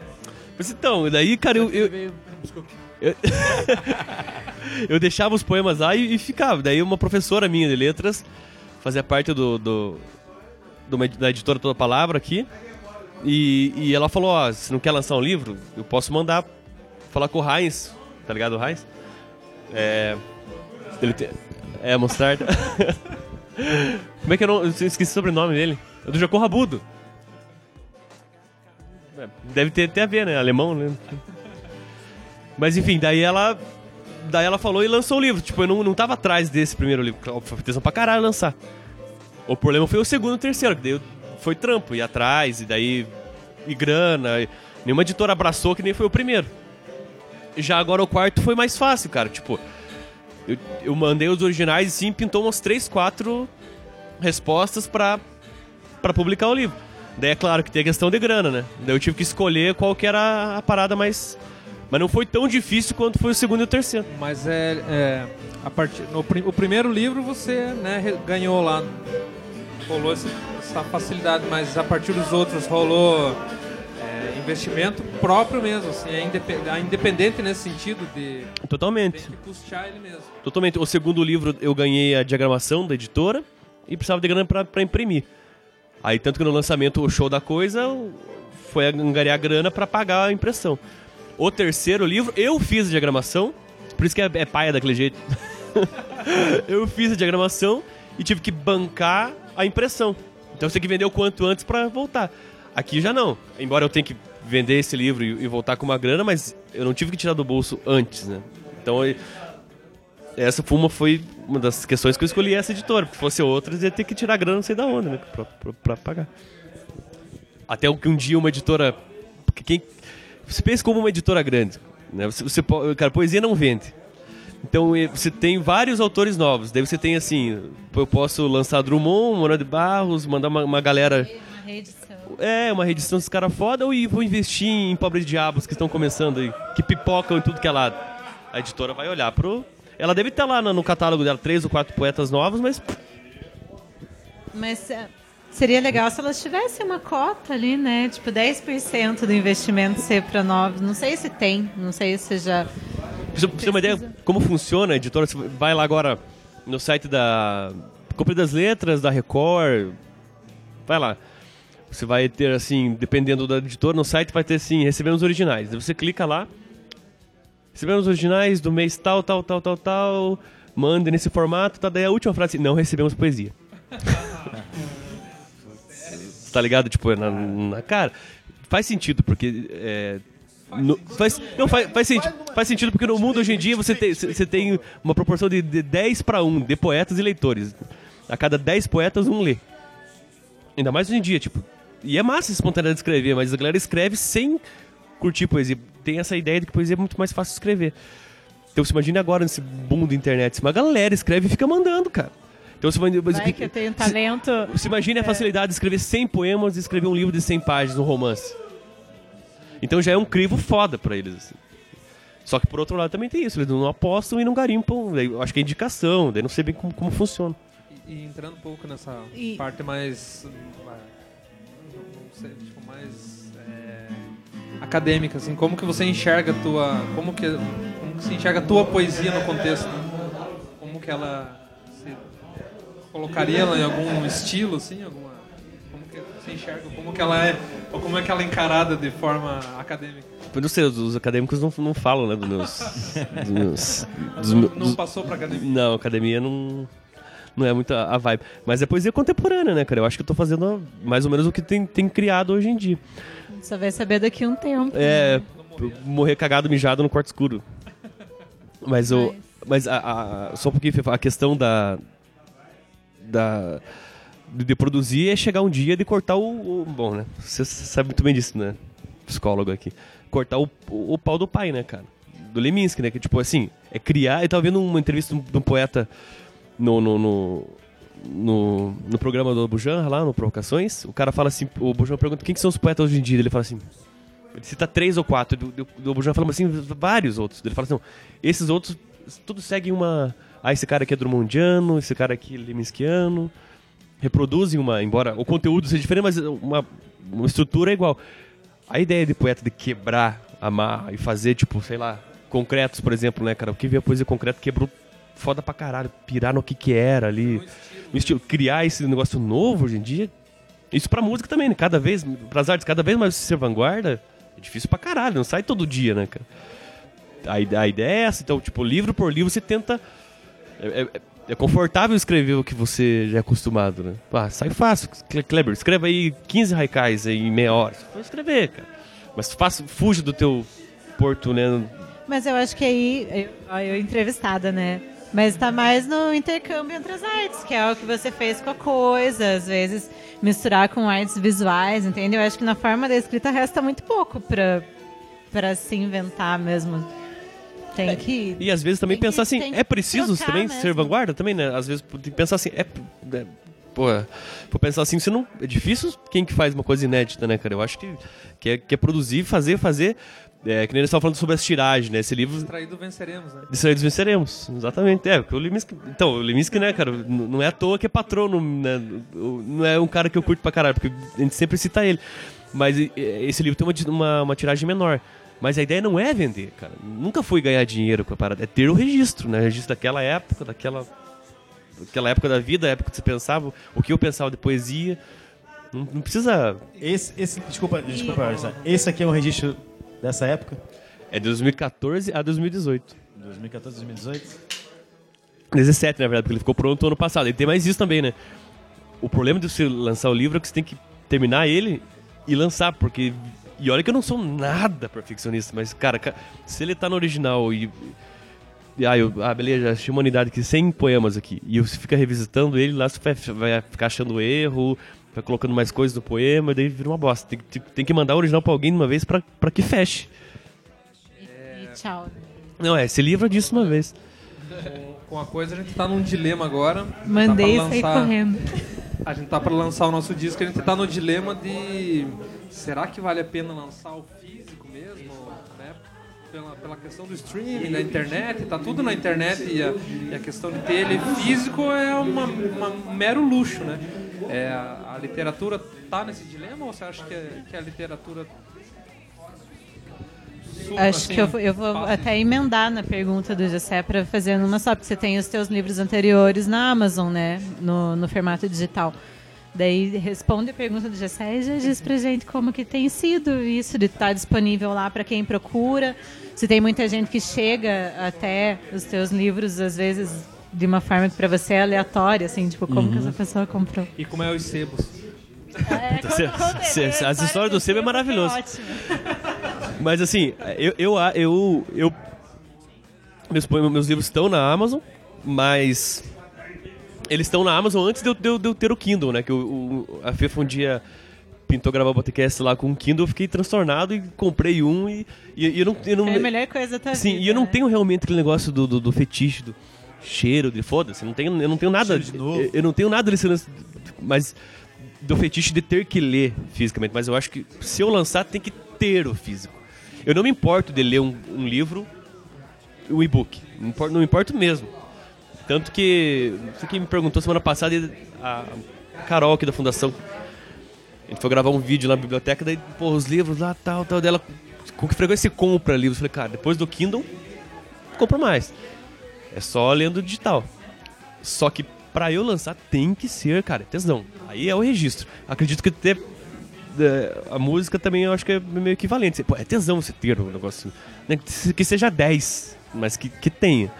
Mas então, daí, cara, eu, eu, Desculpe. eu deixava os poemas lá e, e ficava. Daí uma professora minha de letras fazia parte do, do, do uma- da editora Toda Palavra aqui. E, e ela falou, ó, se não quer lançar um livro, eu posso mandar falar com o Heinz, tá ligado, o Heinz? É... Ele tem, é, Mostarda. Como é que eu não... Eu esqueci o sobrenome dele. É do Jacó Rabudo. É, Deve ter, ter a ver, né? Alemão, né? Mas enfim, daí ela. Daí ela falou e lançou o livro. Tipo, eu não, não tava atrás desse primeiro livro. Foi atenção pra caralho lançar. O problema foi o segundo e o terceiro, que daí eu- foi trampo, ir atrás, e daí. E grana. e nenhuma editora abraçou que nem foi o primeiro. Já agora o quarto foi mais fácil, cara. Tipo, eu, eu mandei os originais e sim, pintou umas três, quatro respostas pra, pra publicar o livro. Daí é claro que tem a questão de grana, né? Daí eu tive que escolher qual que era a parada mais. Mas não foi tão difícil quanto foi o segundo e o terceiro. Mas é, é, a partir no o primeiro livro você né, ganhou lá, rolou essa facilidade, mas a partir dos outros rolou é, investimento próprio mesmo, assim, é indepe- é independente nesse sentido de Totalmente. tem que ele mesmo. Totalmente. O segundo livro eu ganhei a diagramação da editora e precisava de grana pra, pra imprimir. Aí, tanto que no lançamento, o show da coisa foi angariar grana pra pagar a impressão. O terceiro livro, eu fiz a diagramação, por isso que é, é paia daquele jeito. eu fiz a diagramação e tive que bancar a impressão. Então você tem que vender o quanto antes pra voltar. Aqui já não. Embora eu tenha que vender esse livro e, voltar com uma grana, mas eu não tive que tirar do bolso antes, né? Então essa foi uma, foi uma das questões que eu escolhi essa editora. Se fosse outras, ia ter que tirar grana não sei da onde, né? Pra, pra, pra pagar. Até que um dia uma editora. Quem. Você pensa como uma editora grande. Né? Você, você, cara, poesia não vende. Então você tem vários autores novos. Daí você tem assim. Eu posso lançar Drummond, Moura de Barros, mandar uma, uma galera. Uma reedição. É, uma reedição dos caras foda ou e vou investir em pobres diabos que estão começando aí, que pipocam em tudo que é lado. A editora vai olhar pro. Ela deve estar lá no, no catálogo dela três ou quatro poetas novos, mas Mas é, seria legal se elas tivessem uma cota ali, né? Tipo, 10% do investimento ser para novos. Não sei se tem, não sei se já. Pra você ter uma ideia como funciona a editora, você vai lá agora no site da Compre das Letras, da Record, vai lá. Você vai ter assim, dependendo da editora, no site vai ter assim, recebendo os originais. Daí você clica lá, recebendo os originais do mês tal, tal, tal, tal, tal, manda nesse formato, tá? Daí a última frase, não recebemos poesia. tá ligado? Tipo, na, na cara. Faz sentido, porque. É, no- faz, não, faz, faz, sentido, faz sentido porque no mundo hoje em dia você tem, você tem uma proporção de, de 10 para 1 de poetas e leitores. A cada 10 poetas, um lê. Ainda mais hoje em dia, tipo. E é massa essa espontaneidade de escrever, mas a galera escreve sem curtir poesia. Tem essa ideia de que poesia é muito mais fácil de escrever. Então você imagina agora nesse boom da internet, uma galera escreve e fica mandando, cara. Então você o Vai que eu tenho talento. você imagina a facilidade de escrever 100 poemas e escrever um livro de 100 páginas, um romance. Então já é um crivo foda pra eles. assim. Só que por outro lado também tem isso, eles não apostam e não garimpam. Daí Eu acho que é indicação, daí não sei bem como, como funciona. E, e entrando um pouco nessa E- parte mais. Não sei, tipo, mais. é, acadêmica, assim, como que você enxerga a tua. Como que, como que você enxerga a tua poesia no contexto? Como que ela. Você colocaria ela em algum estilo, assim? Alguma, você enxerga? Como que ela é. Ou como é que ela é encarada de forma acadêmica? Eu não sei, os, os acadêmicos não, não falam, né, dos meus... Dos meus dos meus- Não dos- passou pra academia? não, academia não... Não é muito a vibe. Mas é poesia contemporânea, né, cara? Eu acho que eu tô fazendo mais ou menos o que tem, tem criado hoje em dia. Só vai saber daqui a um tempo. É, morrer cagado, mijado no quarto escuro. Mas o. Mas a, a- só um pouquinho, a questão da. Da. De, produzir é chegar um dia de cortar o. o- bom, né? Você sabe muito bem disso, né? Psicólogo aqui. Cortar o, o, pau do pai, né, cara? Do Leminski, né? Que tipo assim, é criar. Eu tava vendo uma entrevista de um, poeta no, no, no, no, no programa do Bujan, lá no Provocações, o cara fala assim, o Bujan pergunta quem que são os poetas hoje em dia, ele fala assim, ele cita três ou quatro, do, do Bujan fala assim, vários outros, ele fala assim, não, esses outros, todos seguem uma, ah, esse cara aqui é Drummondiano, esse cara aqui é Leminskiano, reproduzem uma, embora o conteúdo seja diferente, mas uma, uma estrutura é igual. A ideia de poeta de quebrar, amar e fazer, tipo, sei lá, concretos, por exemplo, né, cara? O que vê a poesia concreta quebrou foda pra caralho, pirar no que que era ali, no estilo, criar esse negócio novo hoje em dia. Isso pra música também, né? Cada vez, pras artes, cada vez mais ser vanguarda, é difícil pra caralho, não sai todo dia, né, cara? A, a ideia é essa, então, tipo, livro por livro você tenta. É, é, é confortável escrever o que você já é acostumado, né? Ah, sai fácil. Kleber, escreva aí 15 haikais aí em meia hora. Você pode escrever, cara. Mas faça, fuja do teu porto, né? Mas eu acho que aí, eu, eu entrevistada, né? Mas está mais no intercâmbio entre as artes, que é o que você fez com a coisa, às vezes misturar com artes visuais, entende? Eu acho que na forma da escrita resta muito pouco para se inventar mesmo. Tem É, que E às vezes também tem que- pensar assim, tem que é preciso trocar também mesmo. ser vanguarda também, né? Às vezes tem que pensar assim, é, é pô, vou pensar assim, você não é difícil quem que faz uma coisa inédita, né, cara? Eu acho que que é, que é produzir, fazer, fazer, é, que nem eles estavam falando sobre as tiragens, né? Esse livro Traído venceremos, né? Distraídos venceremos, exatamente. É, porque o Leminski. Então, o Leminski, né, cara, não é à toa que é patrono, né? Não é um cara que eu curto pra caralho, porque a gente sempre cita ele. Mas esse livro tem uma, uma, uma tiragem menor. Mas a ideia não é vender, cara. Nunca foi ganhar dinheiro com a parada. É ter o registro, né? O registro daquela época, daquela. Daquela época da vida, a época que você pensava, o que eu pensava de poesia. Não, não precisa. Esse, esse, desculpa, desculpa. Esse aqui é um registro dessa época? É de 2014 a 2018. 2014, 2018? 17, na verdade, porque ele ficou pronto ano passado. E tem mais isso também, né? O problema de você lançar o livro é que você tem que terminar ele e lançar, porque. E olha que eu não sou nada perfeccionista, mas, cara, ca- se ele tá no original e. e ah, eu, ah, beleza, achei uma unidade aqui, 100 poemas aqui. E você fica revisitando ele, lá você vai, vai ficar achando erro, vai colocando mais coisas no poema, e daí vira uma bosta. Tem, que- tem que mandar o original pra alguém de uma vez pra, pra que feche. e tchau. Não, é, esse livro é disso uma vez. Com a coisa, a gente tá num dilema agora. Mandei tá pra sair lançar- correndo. A gente tá para lançar o nosso disco, a gente tá no dilema de será que vale a pena lançar o físico mesmo, né? Pela, pela questão do streaming, da internet, tá tudo na internet e a, e a questão de ter ele físico é uma, uma- um mero luxo, né? É, a, a literatura tá nesse dilema ou você acha que, é- que a literatura Acho que eu, vou- eu vou passa até emendar na pergunta do Gessé para fazer numa só, porque você tem os teus livros anteriores na Amazon, né? No, no formato digital. Daí responde a pergunta do Gessé e já diz pra gente como que tem sido isso de estar disponível lá para quem procura. Se tem muita gente que chega até os teus livros, às vezes, de uma forma que para você é aleatória, assim, tipo, como que essa pessoa comprou. E como é os sebos? É, as histórias do Sebo é maravilhoso. Mas assim, eu, eu, eu, eu meus, meus livros estão na Amazon, mas eles estão na Amazon antes de eu, de eu- de eu ter o Kindle, né? Que o, o- a Fefa um dia pintou gravar o podcast lá com o Kindle, eu fiquei transtornado e comprei um e, e, e eu não... Eu não É a melhor coisa da Sim, vida, e eu não né? tenho realmente aquele negócio do, do, do fetiche, do cheiro, de foda-se, eu não tenho, eu não tenho nada. De novo. Eu, eu não tenho nada desse lance, mas do fetiche de ter que ler fisicamente, mas eu acho que se eu lançar tem que ter o físico. Eu não me importo de ler um, um livro, um e-book, não importa, não me importo mesmo. Tanto que você que me perguntou semana passada, a Carol aqui da fundação, a gente foi gravar um vídeo lá na biblioteca, daí, pô, os livros lá, tal, tal, dela, com que frequência você compra livros? Eu falei, cara, depois do Kindle, não compro mais. É só lendo digital. Só que pra eu lançar tem que ser, cara, tesão. Aí é o registro. Acredito que ter é, a música também eu acho que é meio equivalente. Pô, é tesão você ter um negócio. né, Que seja 10, mas que, que tenha.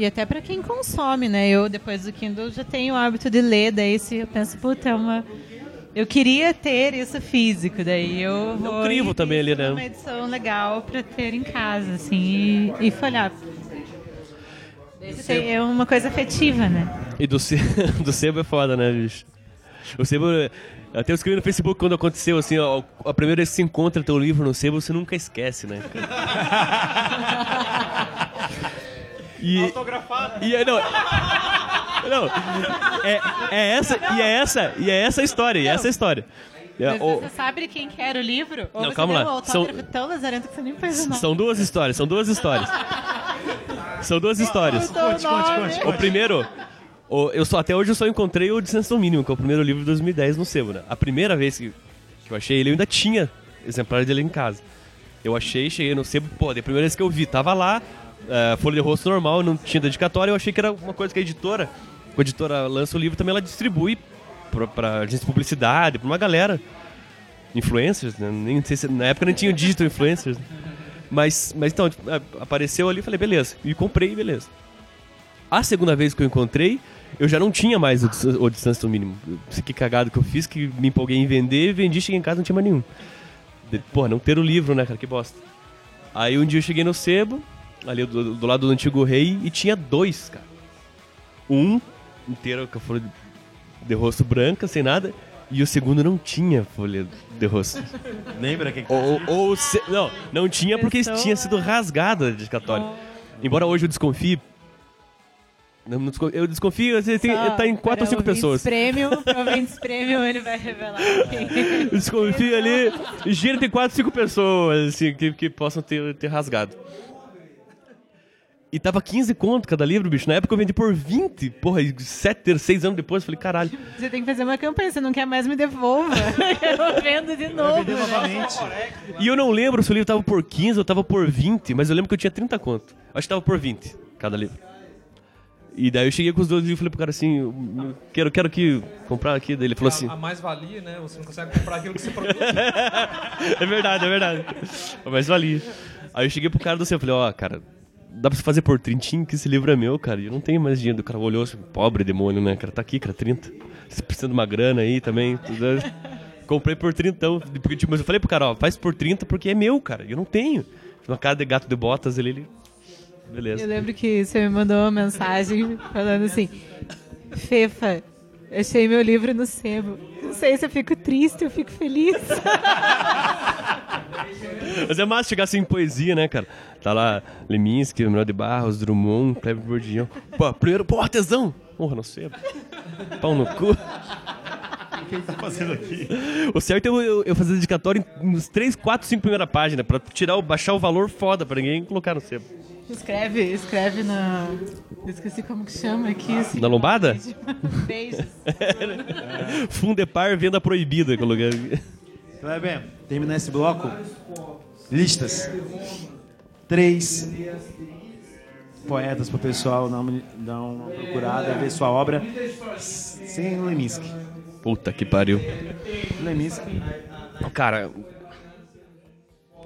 E até para quem consome, né? Eu, depois do Kindle, já tenho o hábito de ler, daí se eu penso, puta, é uma... Eu queria ter isso físico, daí eu vou... crivo e também ali, né? uma edição legal para ter em casa, assim, e, e folhar. É uma coisa afetiva, né? E do, se- do sebo é foda, né, bicho? O sebo. Até eu escrevi no Facebook quando aconteceu, assim, ó, a primeira vez que você encontra teu livro no sebo, você nunca esquece, né? E, Autografado. e aí, não. Não, é, é essa, e é essa, e é essa a história, e é essa a história. É, Mas o- você sabe quem que era o livro? Ou Não, você calma lá. autógrafo tão lazarento que você nem fez o nome. São duas histórias, são duas histórias. São duas histórias. Conte, conte, conte, O primeiro, o- eu só, até hoje eu só encontrei o do Mínimo, que é o primeiro livro de 2010 no sebo, né? A primeira vez que, que eu achei ele, eu ainda tinha exemplar dele em casa. Eu achei, cheguei no sebo, pô, da primeira vez que eu vi, tava lá, é, folha de rosto normal, não tinha dedicatória, eu achei que era uma coisa que a editora, a editora lança o livro, também ela distribui pra, pra de publicidade, pra uma galera. Influencers, né? Nem sei se, na época não tinha digital influencers. né? Mas, mas então, tipo, a- apareceu ali falei, beleza. E comprei, beleza. A segunda vez que eu encontrei, eu já não tinha mais o, o distância do mínimo. Que cagado que eu fiz, que me empolguei em vender, vendi, cheguei em casa não tinha mais nenhum. Porra, não ter o livro, né, cara? Que bosta. Aí um dia eu cheguei no sebo, ali do, do lado do antigo rei, e tinha dois, cara. Um inteiro com a folha de- rosto branca, sem nada, e o segundo não tinha folha de rosto. Lembra que Ou, ou se- não, não tinha porque Pessoa- tinha sido rasgada a dedicatória. Embora hoje eu desconfie. Eu desconfio, assim, tem, Só tá em quatro ou cinco pessoas. Para ouvintes premium, ele vai revelar desconfio ali. Gira tem quatro, cinco pessoas, assim, que, que possam ter, ter rasgado. E tava 15 conto cada livro, bicho. Na época eu vendi por 20. Porra, e sete, seis anos depois, eu falei, caralho. Você tem que fazer uma campanha, você não quer mais me devolva. Eu vendo de novo. né? novamente. E eu não lembro se o livro tava por 15 ou tava por 20, mas eu lembro que eu tinha 30 conto. Acho que tava por 20 cada livro. E daí eu cheguei com os dois livros e falei pro cara assim, eu- eu quero, quero que comprar aqui. Daí ele falou assim, A, a mais-valia, né? Você não consegue comprar aquilo que você produz. é verdade, é verdade. Mas valia. Aí eu cheguei pro cara do seu, eu falei, ó, cara, dá pra fazer por trintinho que esse livro é meu, cara. E eu não tenho mais dinheiro. O cara olhou assim, pobre demônio, né, cara? Tá aqui, cara, 30. Você precisa de uma grana aí também. Comprei por 30, porque, tipo, mas eu falei pro cara, ó, faz por 30 porque é meu, cara. Eu não tenho. Uma cara de gato de botas ali, ele... Beleza. Eu lembro que você me mandou uma mensagem falando assim: Fefa, achei meu livro no sebo. Não sei se eu fico triste ou fico feliz. Mas é massa chegar assim em poesia, né, cara? Tá lá Leminski, Manuel de Barros, Drummond, Kleber Bourdieu. Pô, primeiro, pô, artesão! Porra, não sei. Pau no cu. Tá fazendo aqui? O certo é eu, eu, eu fazer dedicatório uns 3, 4, 5 primeiras páginas, pra tirar o, baixar o valor foda pra ninguém colocar no sebo. Escreve, escreve na. Eu esqueci como que chama aqui. Assim, Na lombada? Beijos. Fundepar, venda proibida, coloquei. Kleber, terminar esse bloco. Listas. Três poetas pro pessoal dar uma, dar uma procurada, ver sua obra sem Leminski. Puta que pariu. Leminski. Cara.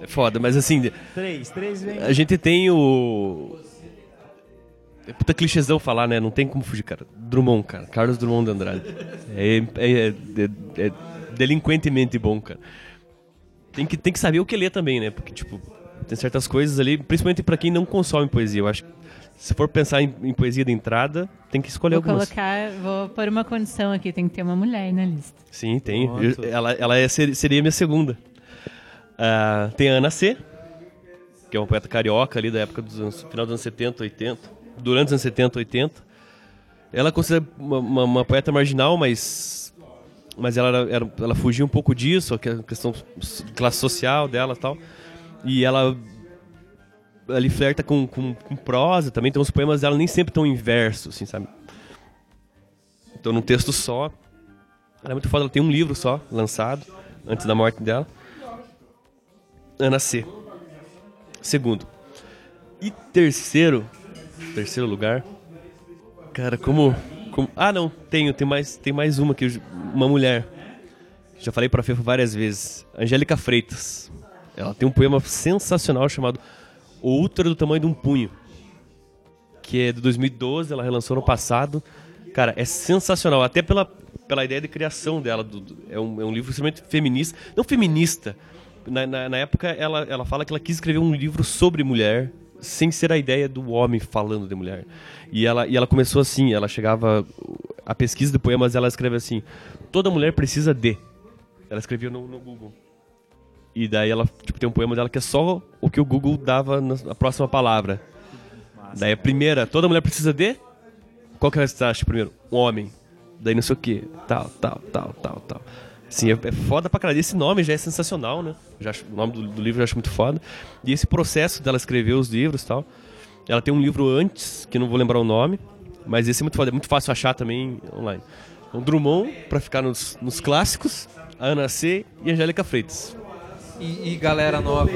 É foda, mas assim, Três, três vem. a gente tem o. É puta clichêzão falar, né? Não tem como fugir, cara. Drummond, cara. Carlos Drummond de Andrade. É, é, é- é delinquentemente bom, cara. Tem que, tem que saber o que ler também, né? Porque, tipo, tem certas coisas ali, principalmente pra quem não consome poesia. Eu acho que se for pensar em, em poesia de entrada, tem que escolher Vou algumas. colocar, vou pôr uma condição aqui: tem que ter uma mulher na lista. Sim, tem. Eu- ela ela é, ser- seria minha segunda. Ah, tem a Ana C., que é uma poeta carioca ali da época dos anos, final dos anos 70, 80. Durante os anos 70, 80. Ela é considerada uma, uma- uma poeta marginal, mas, mas ela, era- ela fugia um pouco disso, a que- a questão classe social dela tal. E ela ali flerta com, com, com prosa também, então os poemas dela nem sempre estão em verso, assim, sabe? Então num texto só. Ela é muito foda, ela tem um livro só, lançado, antes da morte dela. Ana C. Segundo. E terceiro. Terceiro lugar. Cara, como. como ah, não, tenho, tem mais, tem mais uma que uma mulher. Já falei pra Fefa várias vezes. Angélica Freitas. Ela tem um poema sensacional chamado O Útero do Tamanho de um Punho. Que é de 2012, ela relançou no passado. Cara, é sensacional, até pela, pela ideia de criação dela. do- do- é, um, é um livro extremamente feminista. Não feminista. Na, na, na época, ela, ela fala que ela quis escrever um livro sobre mulher, sem ser a ideia do homem falando de mulher. E ela, e ela começou assim, ela chegava... A pesquisa de poemas, ela escreve assim... Toda mulher precisa de... Ela escrevia no, no Google. E daí ela tipo, tem um poema dela que é só o que o Google dava na, próxima palavra. Daí a primeira, toda mulher precisa de qual que é você acha primeiro? Um homem. Daí não sei o que, tal, tal, tal, tal, tal. Sim, é, é foda pra caralho. Esse nome já é sensacional, né? Já acho, o nome do, do livro eu acho muito foda. E esse processo dela escrever os livros e tal. Ela tem um livro antes, que não vou lembrar o nome, mas esse é muito foda. É muito fácil achar também online. Então, Drummond, pra ficar nos, nos clássicos, a Ana C. e a Angélica Freitas. E, e galera nova.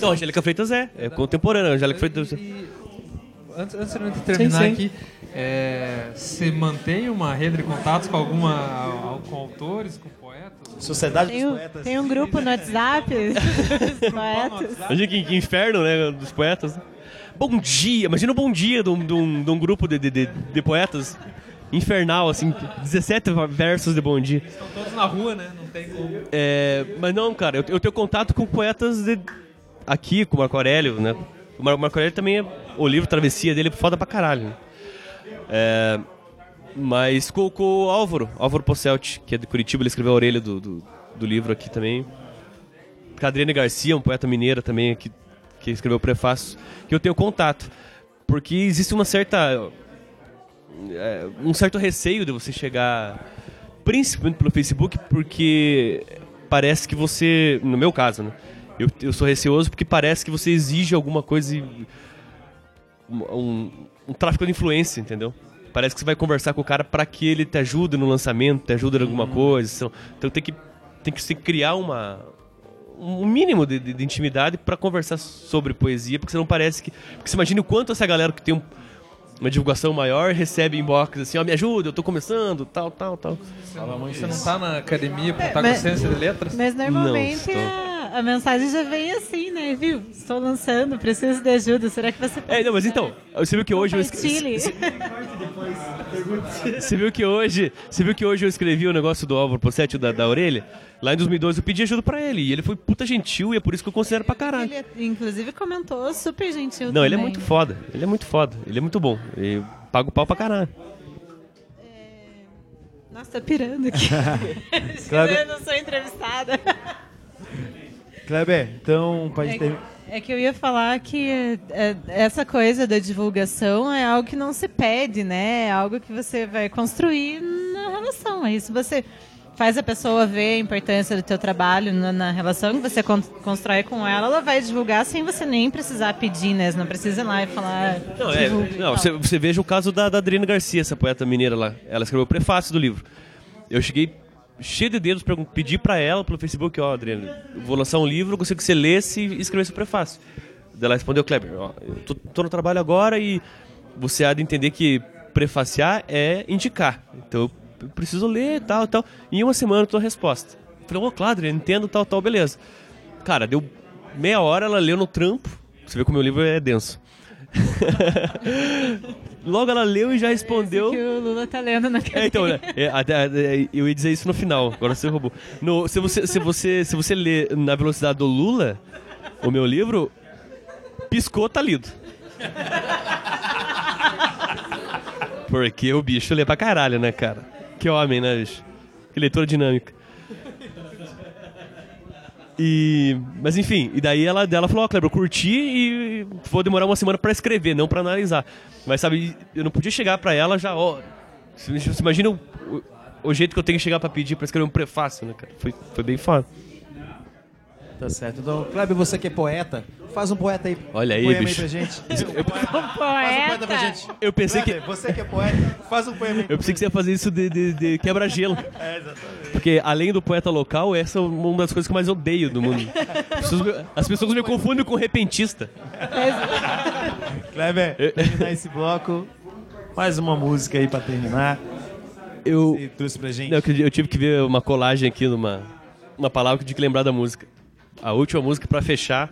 Não, Angélica Freitas é, é contemporânea. Angélica Freitas. E, antes, antes de eu terminar Sim, sim. aqui, é, você mantém uma rede de contatos com alguma com autores, com poetas? Sociedade Tem dos um, Poetas. tem um grupo no WhatsApp dos poetas. Imagina que, que inferno, né? Dos poetas. Bom dia! Imagina o bom dia de um, de um, de um grupo de, de, de, de poetas infernal, assim. 17 versos de bom dia. Estão todos na rua, né? Não tem como. É, mas não, cara, eu, eu tenho contato com poetas de- aqui, com o Marco Aurélio, né? O Mar- Marco Aurélio também é. O livro Travessia dele é foda pra caralho. É, mas com, com o Álvaro, Álvaro Posselt, que é de Curitiba, ele escreveu a orelha do, do, do livro aqui também. Com Garcia, um poeta mineira também, que, que escreveu o prefácio, que eu tenho contato. Porque existe uma certa. é, um certo receio de você chegar, principalmente pelo Facebook, porque parece que você. No meu caso, né? Eu, eu sou receoso porque parece que você exige alguma coisa. e- Um, um tráfico de influência, entendeu? Parece que você vai conversar com o cara para que ele te ajude no lançamento, te ajude em alguma coisa. Então, tem que, tem que se criar uma, um mínimo de, de- de intimidade para conversar sobre poesia, porque você não parece que. Porque você imagina o quanto essa galera que tem um- uma divulgação maior recebe inbox assim, ó, me ajuda, eu tô começando, tal, tal, tal. Você não tá na academia pra estar com mas- ciência de letras? Mas normalmente Não, estou. A, mensagem já vem assim, né? Viu? Estou lançando, preciso de ajuda. Será que você pode É, não, mas então, você viu que hoje eu escrevi. Você viu que hoje, você viu que hoje eu escrevi o negócio do Álvaro Possetti da, da orelha? Lá em 2012 eu pedi ajuda pra ele e ele foi puta gentil e é por isso que eu considero pra caralho. Ele, inclusive, comentou super gentil Não, ele é também. muito foda. Ele é muito foda. Ele é muito bom. Eu pago pau pra caralho. Nossa, tá pirando aqui. Kleber- eu não sou entrevistada. Kleber, então, pode É, ter. é que eu ia falar que é, essa coisa da divulgação é algo que não se pede, né? É algo que você vai construir na relação. Aí se você faz a pessoa ver a importância do teu trabalho na, na relação que você con- constrói com ela, ela vai divulgar sem você nem precisar pedir, né? Você não precisa ir lá e falar. Não, é, não você, você veja o caso da, da Adriana Garcia, essa poeta mineira lá. Ela escreveu o prefácio do livro. Eu cheguei cheio de dedos pedir para ela pelo Facebook, ó, Adriana, eu vou lançar um livro, gostaria que você lesse e escrevesse o prefácio. Ela respondeu, Kleber, ó, tô, tô no trabalho agora e você há de entender que prefaciar é indicar. Então eu preciso ler tal, tal. E em uma semana eu tô a resposta. Eu Falei, ô, claro, Adriana, entendo, tal, tal, beleza. Cara, deu meia hora, ela leu no trampo. Você vê como o meu livro é denso. Logo ela leu e já respondeu. Que o Lula tá lendo na É, então, né, é, até- é, eu ia dizer isso no final, agora você roubou. No, se, você, se, você, se você ler na velocidade do Lula, o meu livro, piscou, tá lido. Porque o bicho lê pra caralho, né, cara? Que homem, né, bicho? Que leitura dinâmica. E, mas enfim, e daí ela, ela falou, ó, Kleber, eu curti e vou demorar uma semana pra escrever, não pra analisar. Mas sabe, eu não podia chegar pra ela já, ó. Você imagina o, o, jeito que eu tenho que chegar pra pedir pra escrever um prefácio, né, cara? Foi, foi bem foda. Tá certo. Então, Kleber, você que é poeta, faz um poeta aí. Olha aí, um poema bicho. aí pra gente. Um Faz um poeta pra gente. Eu pensei que. Kleber, você que é poeta, faz um poema aí. Eu pensei que você ia fazer isso de, de, de quebra-gelo. É, exatamente. Porque além do poeta local, essa é uma das coisas que eu mais odeio do mundo. As pessoas me, as pessoas me confundem com repentista. Kleber, terminar esse bloco. Mais uma música aí pra terminar. Eu, Você trouxe pra gente. não, eu eu tive que ver uma colagem aqui numa uma palavra que eu tinha que lembrar da música. A última música pra fechar,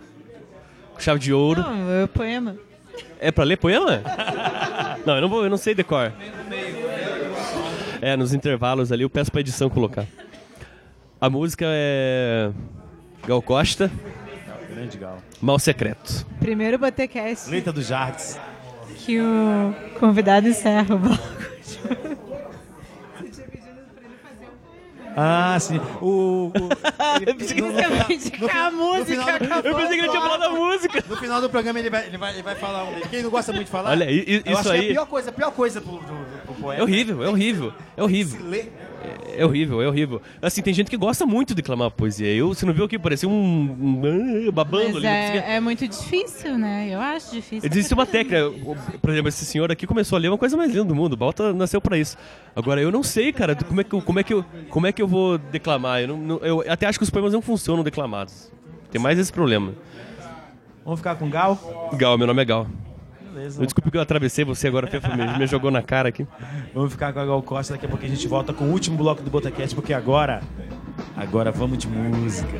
com chave de ouro. Não, é o poema. É pra ler poema? não, eu não vou, eu não sei decor. É, nos intervalos ali eu peço pra edição colocar. A música é Gal Costa, Grande gal. Mal Secreto. Primeiro Botecast Leita do Jardes. que o convidado encerra o bloco. Ah, sim. O. o ele- Eu pensei que ele tinha falado a música. no final do programa ele vai, ele vai, ele vai falar um. Quem não gosta muito de falar. Olha, isso acho que é aí- a pior coisa, a pior coisa pro, pro, pro poeta. É horrível, é horrível, é horrível. Se ler. É horrível, é horrível. Assim, tem gente que gosta muito de declamar poesia. Eu, você não viu aqui? Parecia um, um babando Mas ali. não conseguia- é, é muito difícil, né? Eu acho difícil. Existe uma técnica. Por exemplo, esse senhor aqui começou a ler uma coisa mais linda do mundo. O Balta nasceu pra isso. Agora, eu não sei, cara, como é que eu, como é que eu, como é que eu vou declamar. Eu, não- não- eu até acho que os poemas não funcionam declamados. Tem mais esse problema. Vamos ficar com Gal? Gal, meu nome é Gal. Beleza. Eu desculpe que eu atravessei você agora, Fefo, me, me jogou na cara aqui. Vamos ficar com a Gal Costa. Daqui a pouco a gente volta com o último bloco do Botacast, porque agora. Agora vamos de música.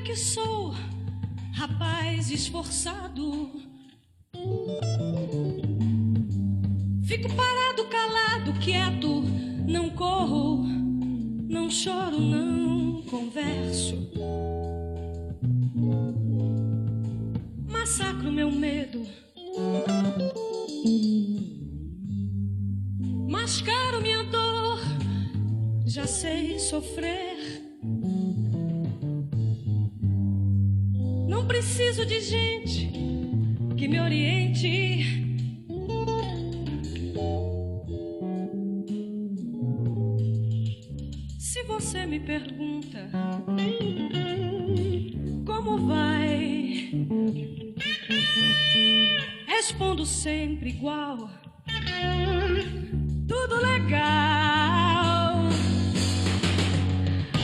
Que sou rapaz esforçado. Sempre igual tudo legal.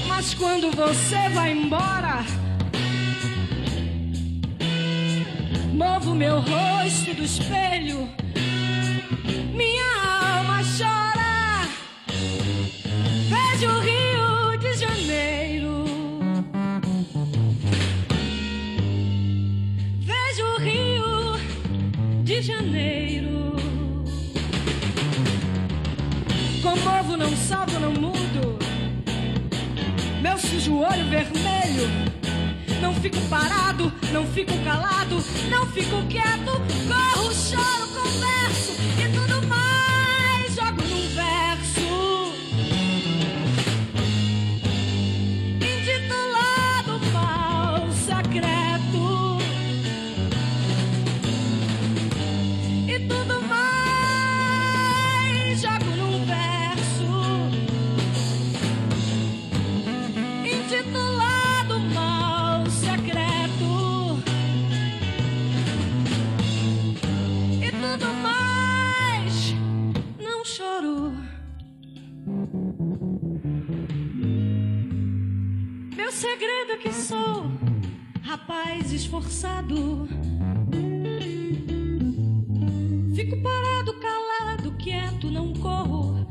Mas quando você vai embora, movo meu rosto do espelho, não salvo, não mudo. Meu sujo olho vermelho. Não fico parado, não fico calado, não fico quieto. Corro, choro, converso Meu segredo é que sou rapaz esforçado. Fico parado, calado, quieto, não corro,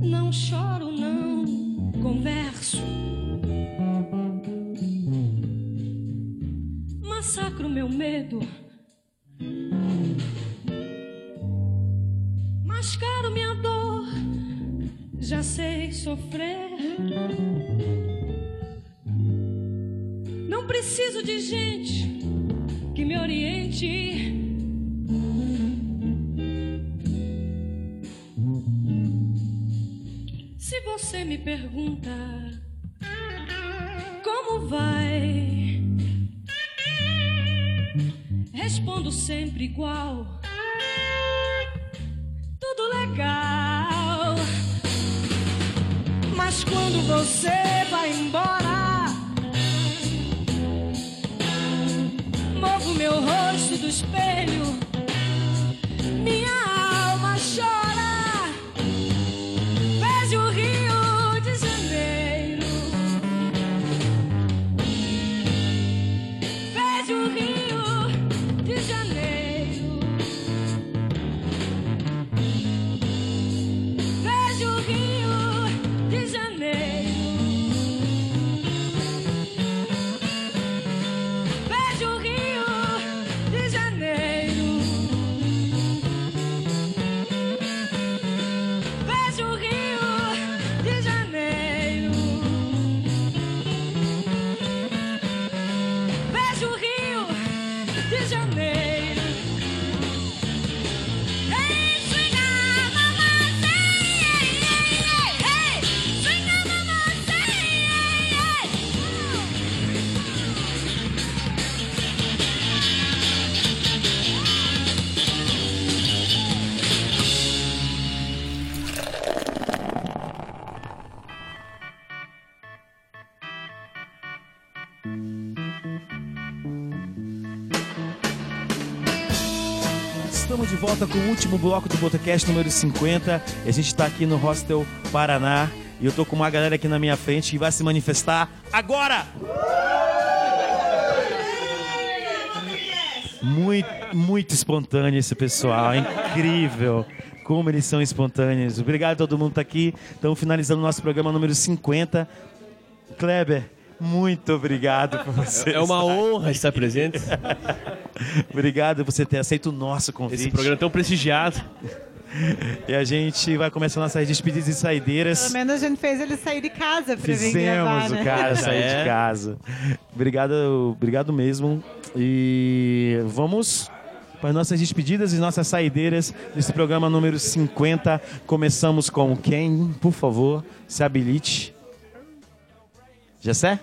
não choro, não converso. Massacro meu medo. Pergunta como vai, respondo sempre igual. Tudo legal. Mas quando você volta com o último bloco do Botecast número 50. E a gente está aqui no Hostel Paraná. E eu tô com uma galera aqui na minha frente que vai se manifestar agora! Muito, muito espontâneo esse pessoal, é incrível como eles são espontâneos. Obrigado a todo mundo que tá aqui. Estamos finalizando o nosso programa número 50. Kleber, muito obrigado por você. É uma estar honra estar presente. Obrigado por você ter aceito o nosso convite. Esse programa é tão prestigiado. E a gente vai começar nossas despedidas e saideiras. Pelo menos a gente fez ele sair de casa pra vir gravar, Fizemos né? o cara sair É. de casa. Obrigado, obrigado mesmo. E vamos para nossas despedidas e nossas saideiras desse programa número 50. Começamos com quem, por favor, se habilite. Jessé?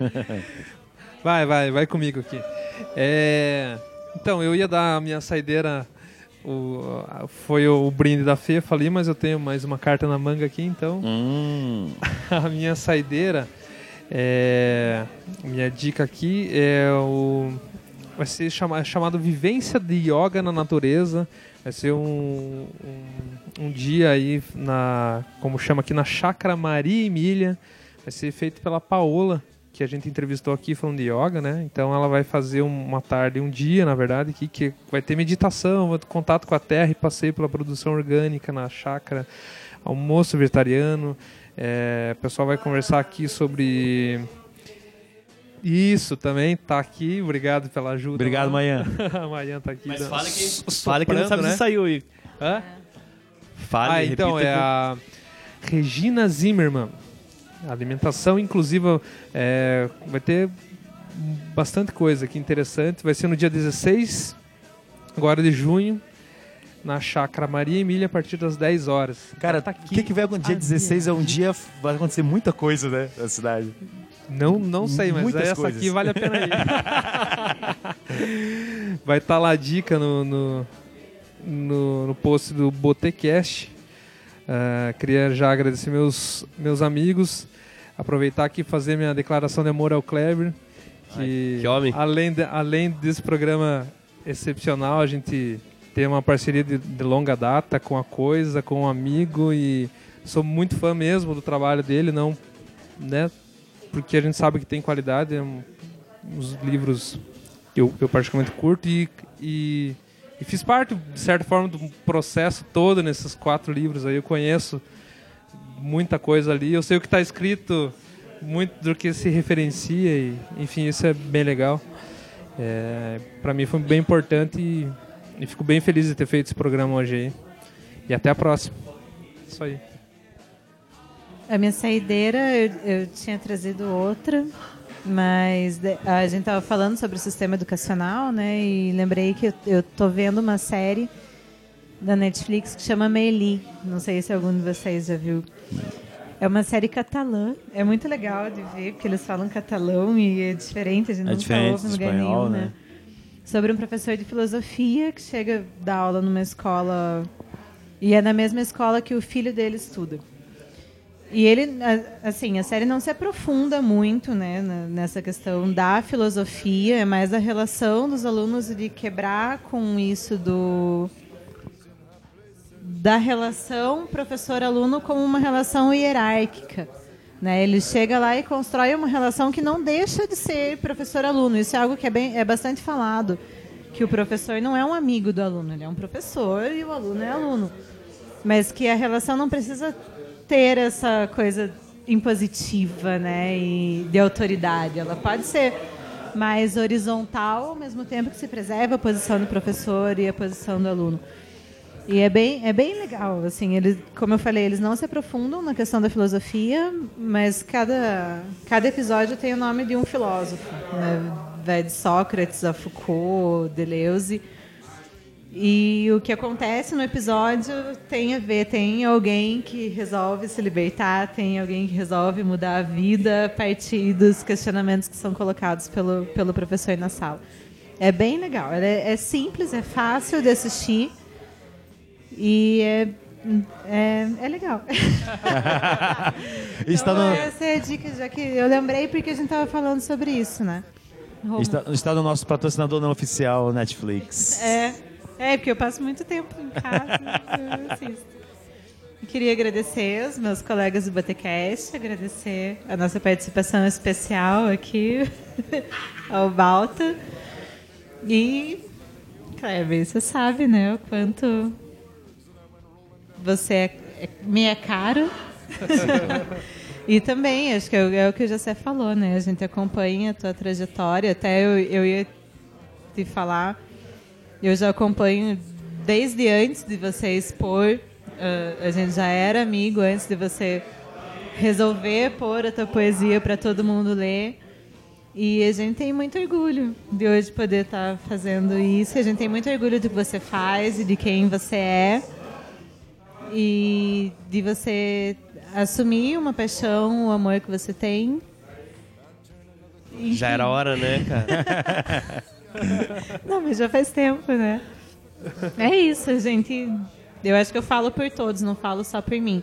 Vai, vai, vai comigo aqui. É, Então, eu ia dar a minha saideira. O... Foi o brinde da Fê, falei, mas eu tenho mais uma carta na manga aqui, então. Hum, a minha saideira, é, minha dica aqui é o vai ser chama, chamado Vivência de Yoga na Natureza. Vai ser um, um, um dia aí na como chama aqui na Chácara Maria Emília. Vai ser feito pela Paola, que a gente entrevistou aqui falando de yoga, né? Então ela vai fazer um- uma tarde, um dia, na verdade, que, que vai ter meditação, contato com a terra e passeio pela produção orgânica na chácara, almoço vegetariano. É, o pessoal vai conversar aqui sobre isso também, tá aqui. Obrigado pela ajuda. obrigado, lá. Manhã. a Manhã tá aqui. Mas dando- fala que, so- fala que não sabe soprando, se saiu aí. Hã? Fala ah, então é que- a Regina Zimmermann. Alimentação inclusiva é, vai ter bastante coisa aqui interessante. Vai ser no dia 16, agora de junho, na Chácara Maria Emília, a partir das 10 horas. Cara, tá o que, que vai acontecer? Dia 16 é um dia, vai acontecer muita coisa, né, na cidade. Não, não sei, mas Muitas essa coisas. aqui vale a pena ir. Vai estar lá a dica no, no, no, no post do Botecast. Ah, queria já agradecer meus, meus amigos. Aproveitar aqui e fazer minha declaração de amor ao Kleber. Que, Ai, que homem. Além, de- além desse programa excepcional, a gente tem uma parceria de, de longa data com a Coisa, com um amigo e sou muito fã mesmo do trabalho dele, não, né, porque a gente sabe que tem qualidade, é um, uns livros que eu, eu particularmente curto e, e, e fiz parte, de certa forma, do processo todo nesses quatro livros aí, eu conheço muita coisa ali, eu sei o que está escrito, muito do que se referencia e, enfim, isso é bem legal. É, para mim foi bem importante e, e fico bem feliz de ter feito esse programa hoje aí. E até a próxima. Isso aí. A minha saideira, eu, eu tinha trazido outra, mas a gente estava falando sobre o sistema educacional, né? E lembrei que eu, tô vendo uma série da Netflix que chama Meli. Não sei se algum de vocês já viu. É uma série catalã. É muito legal de ver, porque eles falam catalão e é diferente, a gente É nunca diferente ouve do lugar nenhum, né? né? Sobre um professor de filosofia que chega a dar aula numa escola e é na mesma escola que o filho dele estuda. E ele, assim, a série não se aprofunda muito, né, nessa questão da filosofia, é mais a relação dos alunos de quebrar com isso do da relação professor-aluno como uma relação hierárquica. Né? Ele chega lá e constrói uma relação que não deixa de ser professor-aluno. Isso é algo que é, bem, é bastante falado, que o professor não é um amigo do aluno, ele é um professor e o aluno é aluno. Mas que a relação não precisa ter essa coisa impositiva né? e de autoridade. Ela pode ser mais horizontal, ao mesmo tempo que se preserva a posição do professor e a posição do aluno. E é bem, é bem legal, assim, eles, como eu falei, eles não se aprofundam na questão da filosofia, mas cada, cada episódio tem o nome de um filósofo, né? vai de Sócrates a Foucault, Deleuze. E o que acontece no episódio tem a ver, tem alguém que resolve se libertar, tem alguém que resolve mudar a vida a partir dos questionamentos que são colocados pelo, pelo professor na sala. É bem legal, é, é simples, é fácil de assistir e é, é, é legal. Está então, no, Essa é a dica, já que eu lembrei porque a gente estava falando sobre isso, né? Está, está no nosso patrocinador não oficial, Netflix. É, é, porque eu passo muito tempo em casa, eu assisto. Eu queria agradecer os meus colegas do Botecast, agradecer a nossa participação especial aqui, ao Balta. E, Kleber, você sabe, né, o quanto você é, é, me é caro. e também, acho que é, é o que o José falou, né? A gente acompanha a tua trajetória. Até eu, eu ia te falar, eu já acompanho desde antes de você expor. ah, a gente já era amigo antes de você resolver pôr a tua poesia para todo mundo ler. E a gente tem muito orgulho de hoje poder estar fazendo isso. A gente tem muito orgulho do que você faz e de quem você é. E de você assumir uma paixão, o amor que você tem. Já era hora, né, cara? Não, mas já faz tempo, né? É isso, gente. Eu acho que eu falo por todos, não falo só por mim.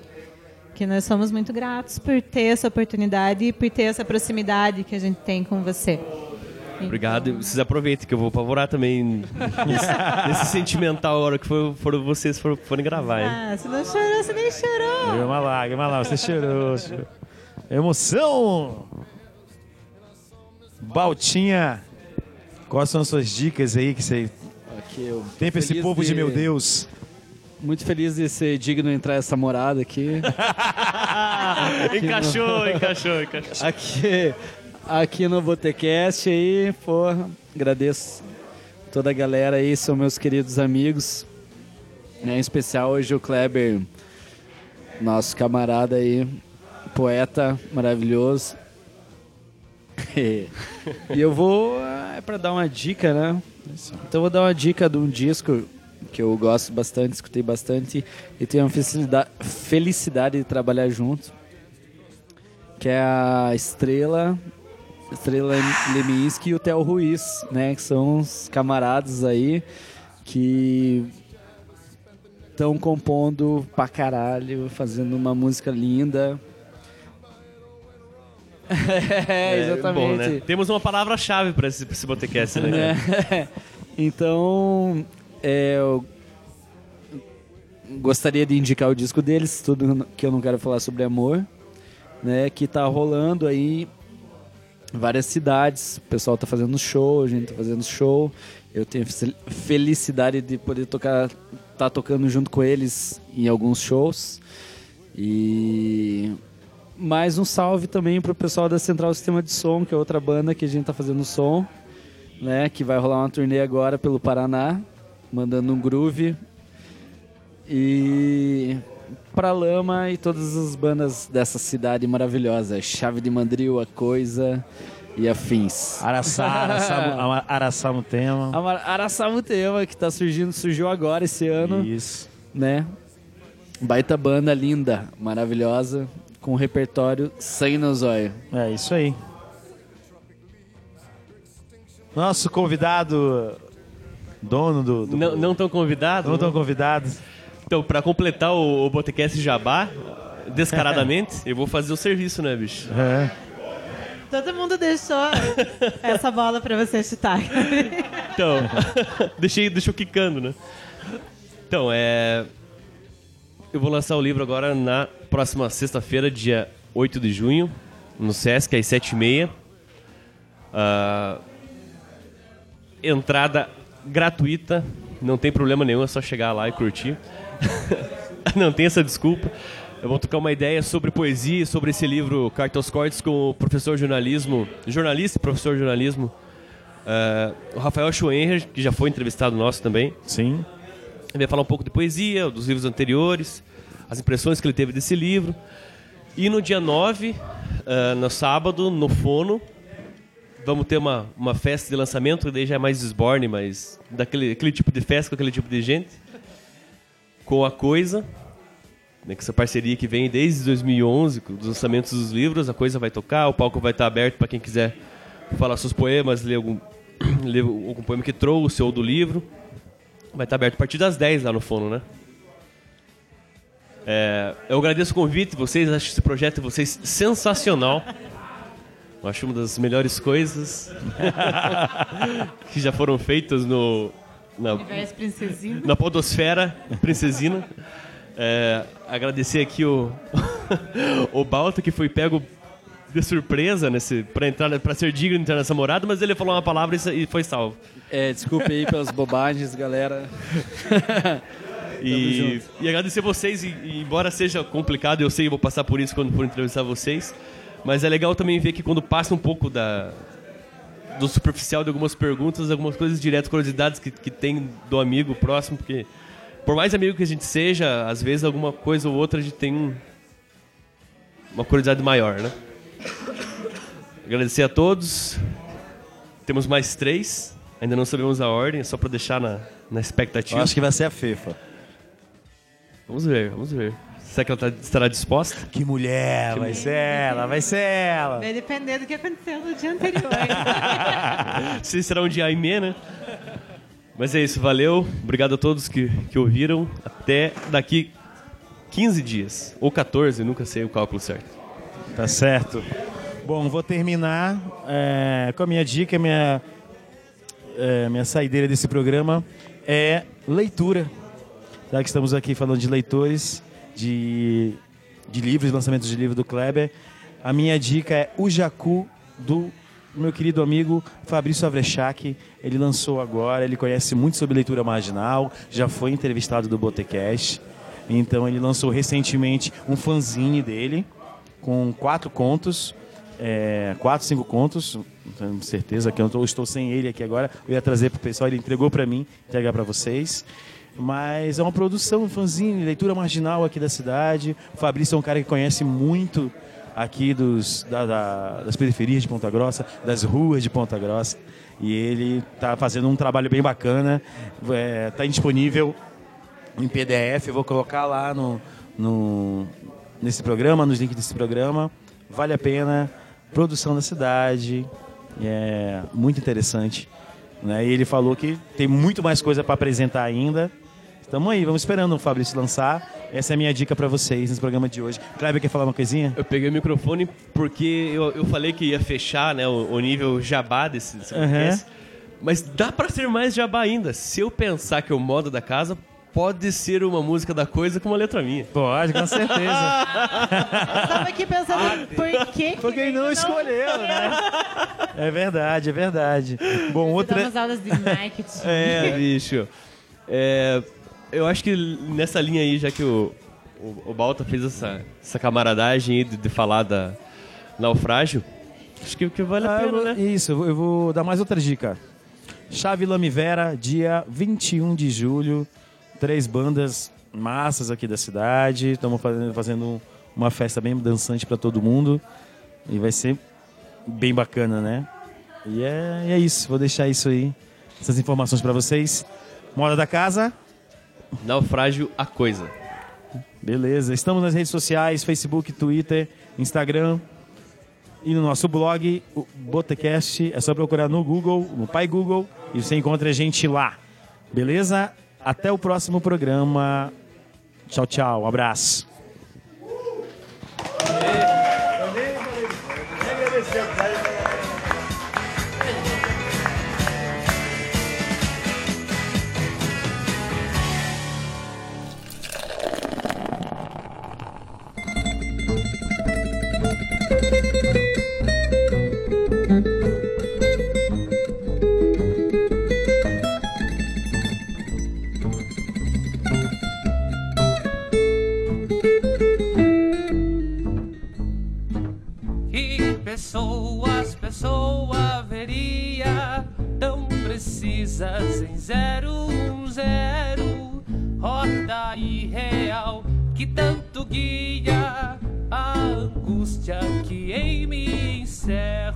Que nós somos muito gratos por ter essa oportunidade e por ter essa proximidade que a gente tem com você. Obrigado. Vocês aproveitem que eu vou apavorar também nesse, nesse sentimental a hora que for, for vocês for, forem gravar, hein? Ah, você não chorou, você nem chorou. Deu uma lágrima lá, você chorou. chorou. Emoção! Baltinha, quais são as suas dicas aí que você Aqui eu tem pra esse povo de meu Deus? Muito feliz de ser digno de entrar essa morada aqui. encaixou, encaixou, encaixou. aqui, aqui no Botecast aí, porra, agradeço toda a galera aí, são meus queridos amigos. Né, Em especial hoje o Kleber, nosso camarada aí, poeta maravilhoso. e eu vou, é pra dar uma dica, né? Então eu vou dar uma dica de um disco que eu gosto bastante, escutei bastante e tenho a felicidade de trabalhar junto que é a Estrela, Estrela Leminski e o Theo Ruiz, né? Que são os camaradas aí que estão compondo pra caralho, fazendo uma música linda. é, exatamente. Bom, né? Temos uma palavra-chave para esse, pra esse Botecast, né? então, é, eu gostaria de indicar o disco deles, tudo que eu não quero falar sobre amor, né? Que tá rolando aí várias cidades. O pessoal tá fazendo show, a gente tá fazendo show. Eu tenho fel- felicidade de poder tocar, tá tocando junto com eles em alguns shows. E mais um salve também pro pessoal da Central Sistema de Som, que é outra banda que a gente tá fazendo som né? Que vai rolar uma turnê agora pelo Paraná, mandando um groove. E pra Lama e todas as bandas dessa cidade maravilhosa, Chave de Mandril, A Coisa e afins. Araçá, Araçá, Araçá no tema. Araçá tema que tá surgindo, surgiu agora esse ano, Isso. né? Baita banda linda, maravilhosa, com repertório sangue no zóio. É isso aí. Nosso convidado, dono do. do Não, não tão convidado? não tão convidado. Então, pra completar o, o Botecast Jabá, descaradamente, eu vou fazer o serviço, né, bicho? É. Todo mundo deixou essa bola para você chutar. Então, deixei, deixou quicando, né? Então, é. Eu vou lançar o livro agora na próxima sexta-feira, dia 8 de junho, no Sesc, às 7h30. Ah, entrada gratuita, não tem problema nenhum, é só chegar lá e curtir. não tem essa desculpa. Eu vou tocar uma ideia sobre poesia, sobre esse livro Cartões Cortes com o professor de jornalismo, jornalista e professor de jornalismo, ah, o Rafael Schoenher, que já foi entrevistado nosso também. Sim. Ele vai falar um pouco de poesia, dos livros anteriores, as impressões que ele teve desse livro. E no dia 9, ah, no sábado, no Fono, vamos ter uma, uma festa de lançamento, daí já é mais desborne, mas daquele aquele tipo de festa com aquele tipo de gente. Com a Coisa, né, com essa parceria que vem desde 2011, com os lançamentos dos livros, a Coisa vai tocar, o palco vai estar aberto para quem quiser falar seus poemas, ler algum, ler algum poema que trouxe ou do livro. Vai estar aberto a partir das 10 lá no Fono, né? É, eu agradeço o convite de vocês, acho esse projeto vocês sensacional. Eu acho uma das melhores coisas que já foram feitas no, na, Universo Princesina. na podosfera princesina. É, agradecer aqui o, o Balta, que foi pego de surpresa nesse para entrar para ser digno de entrar nessa morada, mas ele falou uma palavra e e foi salvo. É, desculpe aí pelas bobagens, galera. E, e agradecer vocês, e, e embora seja complicado, eu sei que vou passar por isso quando for entrevistar vocês, mas é legal também ver que quando passa um pouco da do superficial de algumas perguntas, algumas coisas diretas, curiosidades que, que tem do amigo próximo, porque por mais amigo que a gente seja, às vezes alguma coisa ou outra a gente tem um- uma curiosidade maior, né? Agradecer a todos. Temos mais três. Ainda não sabemos a ordem, é só para deixar na, na expectativa. Eu acho que vai ser a Fefa. Vamos ver, vamos ver. Será que ela tá- estará disposta? Que mulher, vai ser ela, vai ser ela. Vai depender do que aconteceu no dia anterior. Se será um dia Aimee, né? Mas é isso, valeu. Obrigado a todos que, que ouviram. Até daqui 15 dias. Ou 14, nunca sei o cálculo certo. Tá certo. Bom, vou terminar é, com a minha dica, minha, é, minha saideira desse programa é leitura. Já que estamos aqui falando de leitores, de, de livros, lançamentos de livro do Kleber, a minha dica é O Jacu, do meu querido amigo Fabrício Avrechac. Ele lançou agora, ele conhece muito sobre leitura marginal, já foi entrevistado do Botecast. Então ele lançou recentemente um fanzine dele, com quatro contos, é, quatro, cinco contos, tenho certeza que eu estou sem ele aqui agora, eu ia trazer para o pessoal, ele entregou para mim, entregar para vocês. Mas é uma produção, fanzine, leitura marginal aqui da cidade. O Fabrício é um cara que conhece muito aqui dos, da- da- das periferias de Ponta Grossa, das ruas de Ponta Grossa. E ele está fazendo um trabalho bem bacana. Está disponível em PDF, eu vou colocar lá no, no- nesse programa, nos links desse programa. Vale a pena, produção da cidade, é muito interessante. Né? E ele falou que tem muito mais coisa para apresentar ainda. Estamos aí, vamos esperando o Fabrício lançar. Essa é a minha dica para vocês nesse programa de hoje. Kleber, quer falar uma coisinha? Eu peguei o microfone porque eu, eu falei que ia fechar né, o, o nível jabá desse, desse podcast. Mas dá pra ser mais jabá ainda. Se eu pensar que é o modo da casa, pode ser uma música da coisa com uma letra minha. Pode, com certeza. Estava aqui pensando por que. Foi quem não escolheu, né? É verdade, é verdade. Bom, outra. Damos aulas de marketing. É, bicho. É, eu acho que nessa linha aí, já que o, o, o Balta fez essa, essa camaradagem aí de, de falar da naufrágio, acho que, que vale a Ah, pena, né? Isso, eu vou- dar mais outra dica. Chave Lamivera, dia 21 de julho. Três bandas massas aqui da cidade. Estamos fazendo, fazendo uma festa bem dançante para todo mundo. E vai ser bem bacana, né? E é, é isso, vou deixar isso aí. Essas informações para vocês. Moda da casa, Naufrágio, a coisa. Beleza. Estamos nas redes sociais, Facebook, Twitter, Instagram e no nosso blog, o Botecast. É só procurar no Google, no Pai Google, e você encontra a gente lá. Beleza? Até o próximo programa. Tchau, tchau. Um abraço. Precisas em zero zero rota irreal que tanto guia a angústia que em mim encerro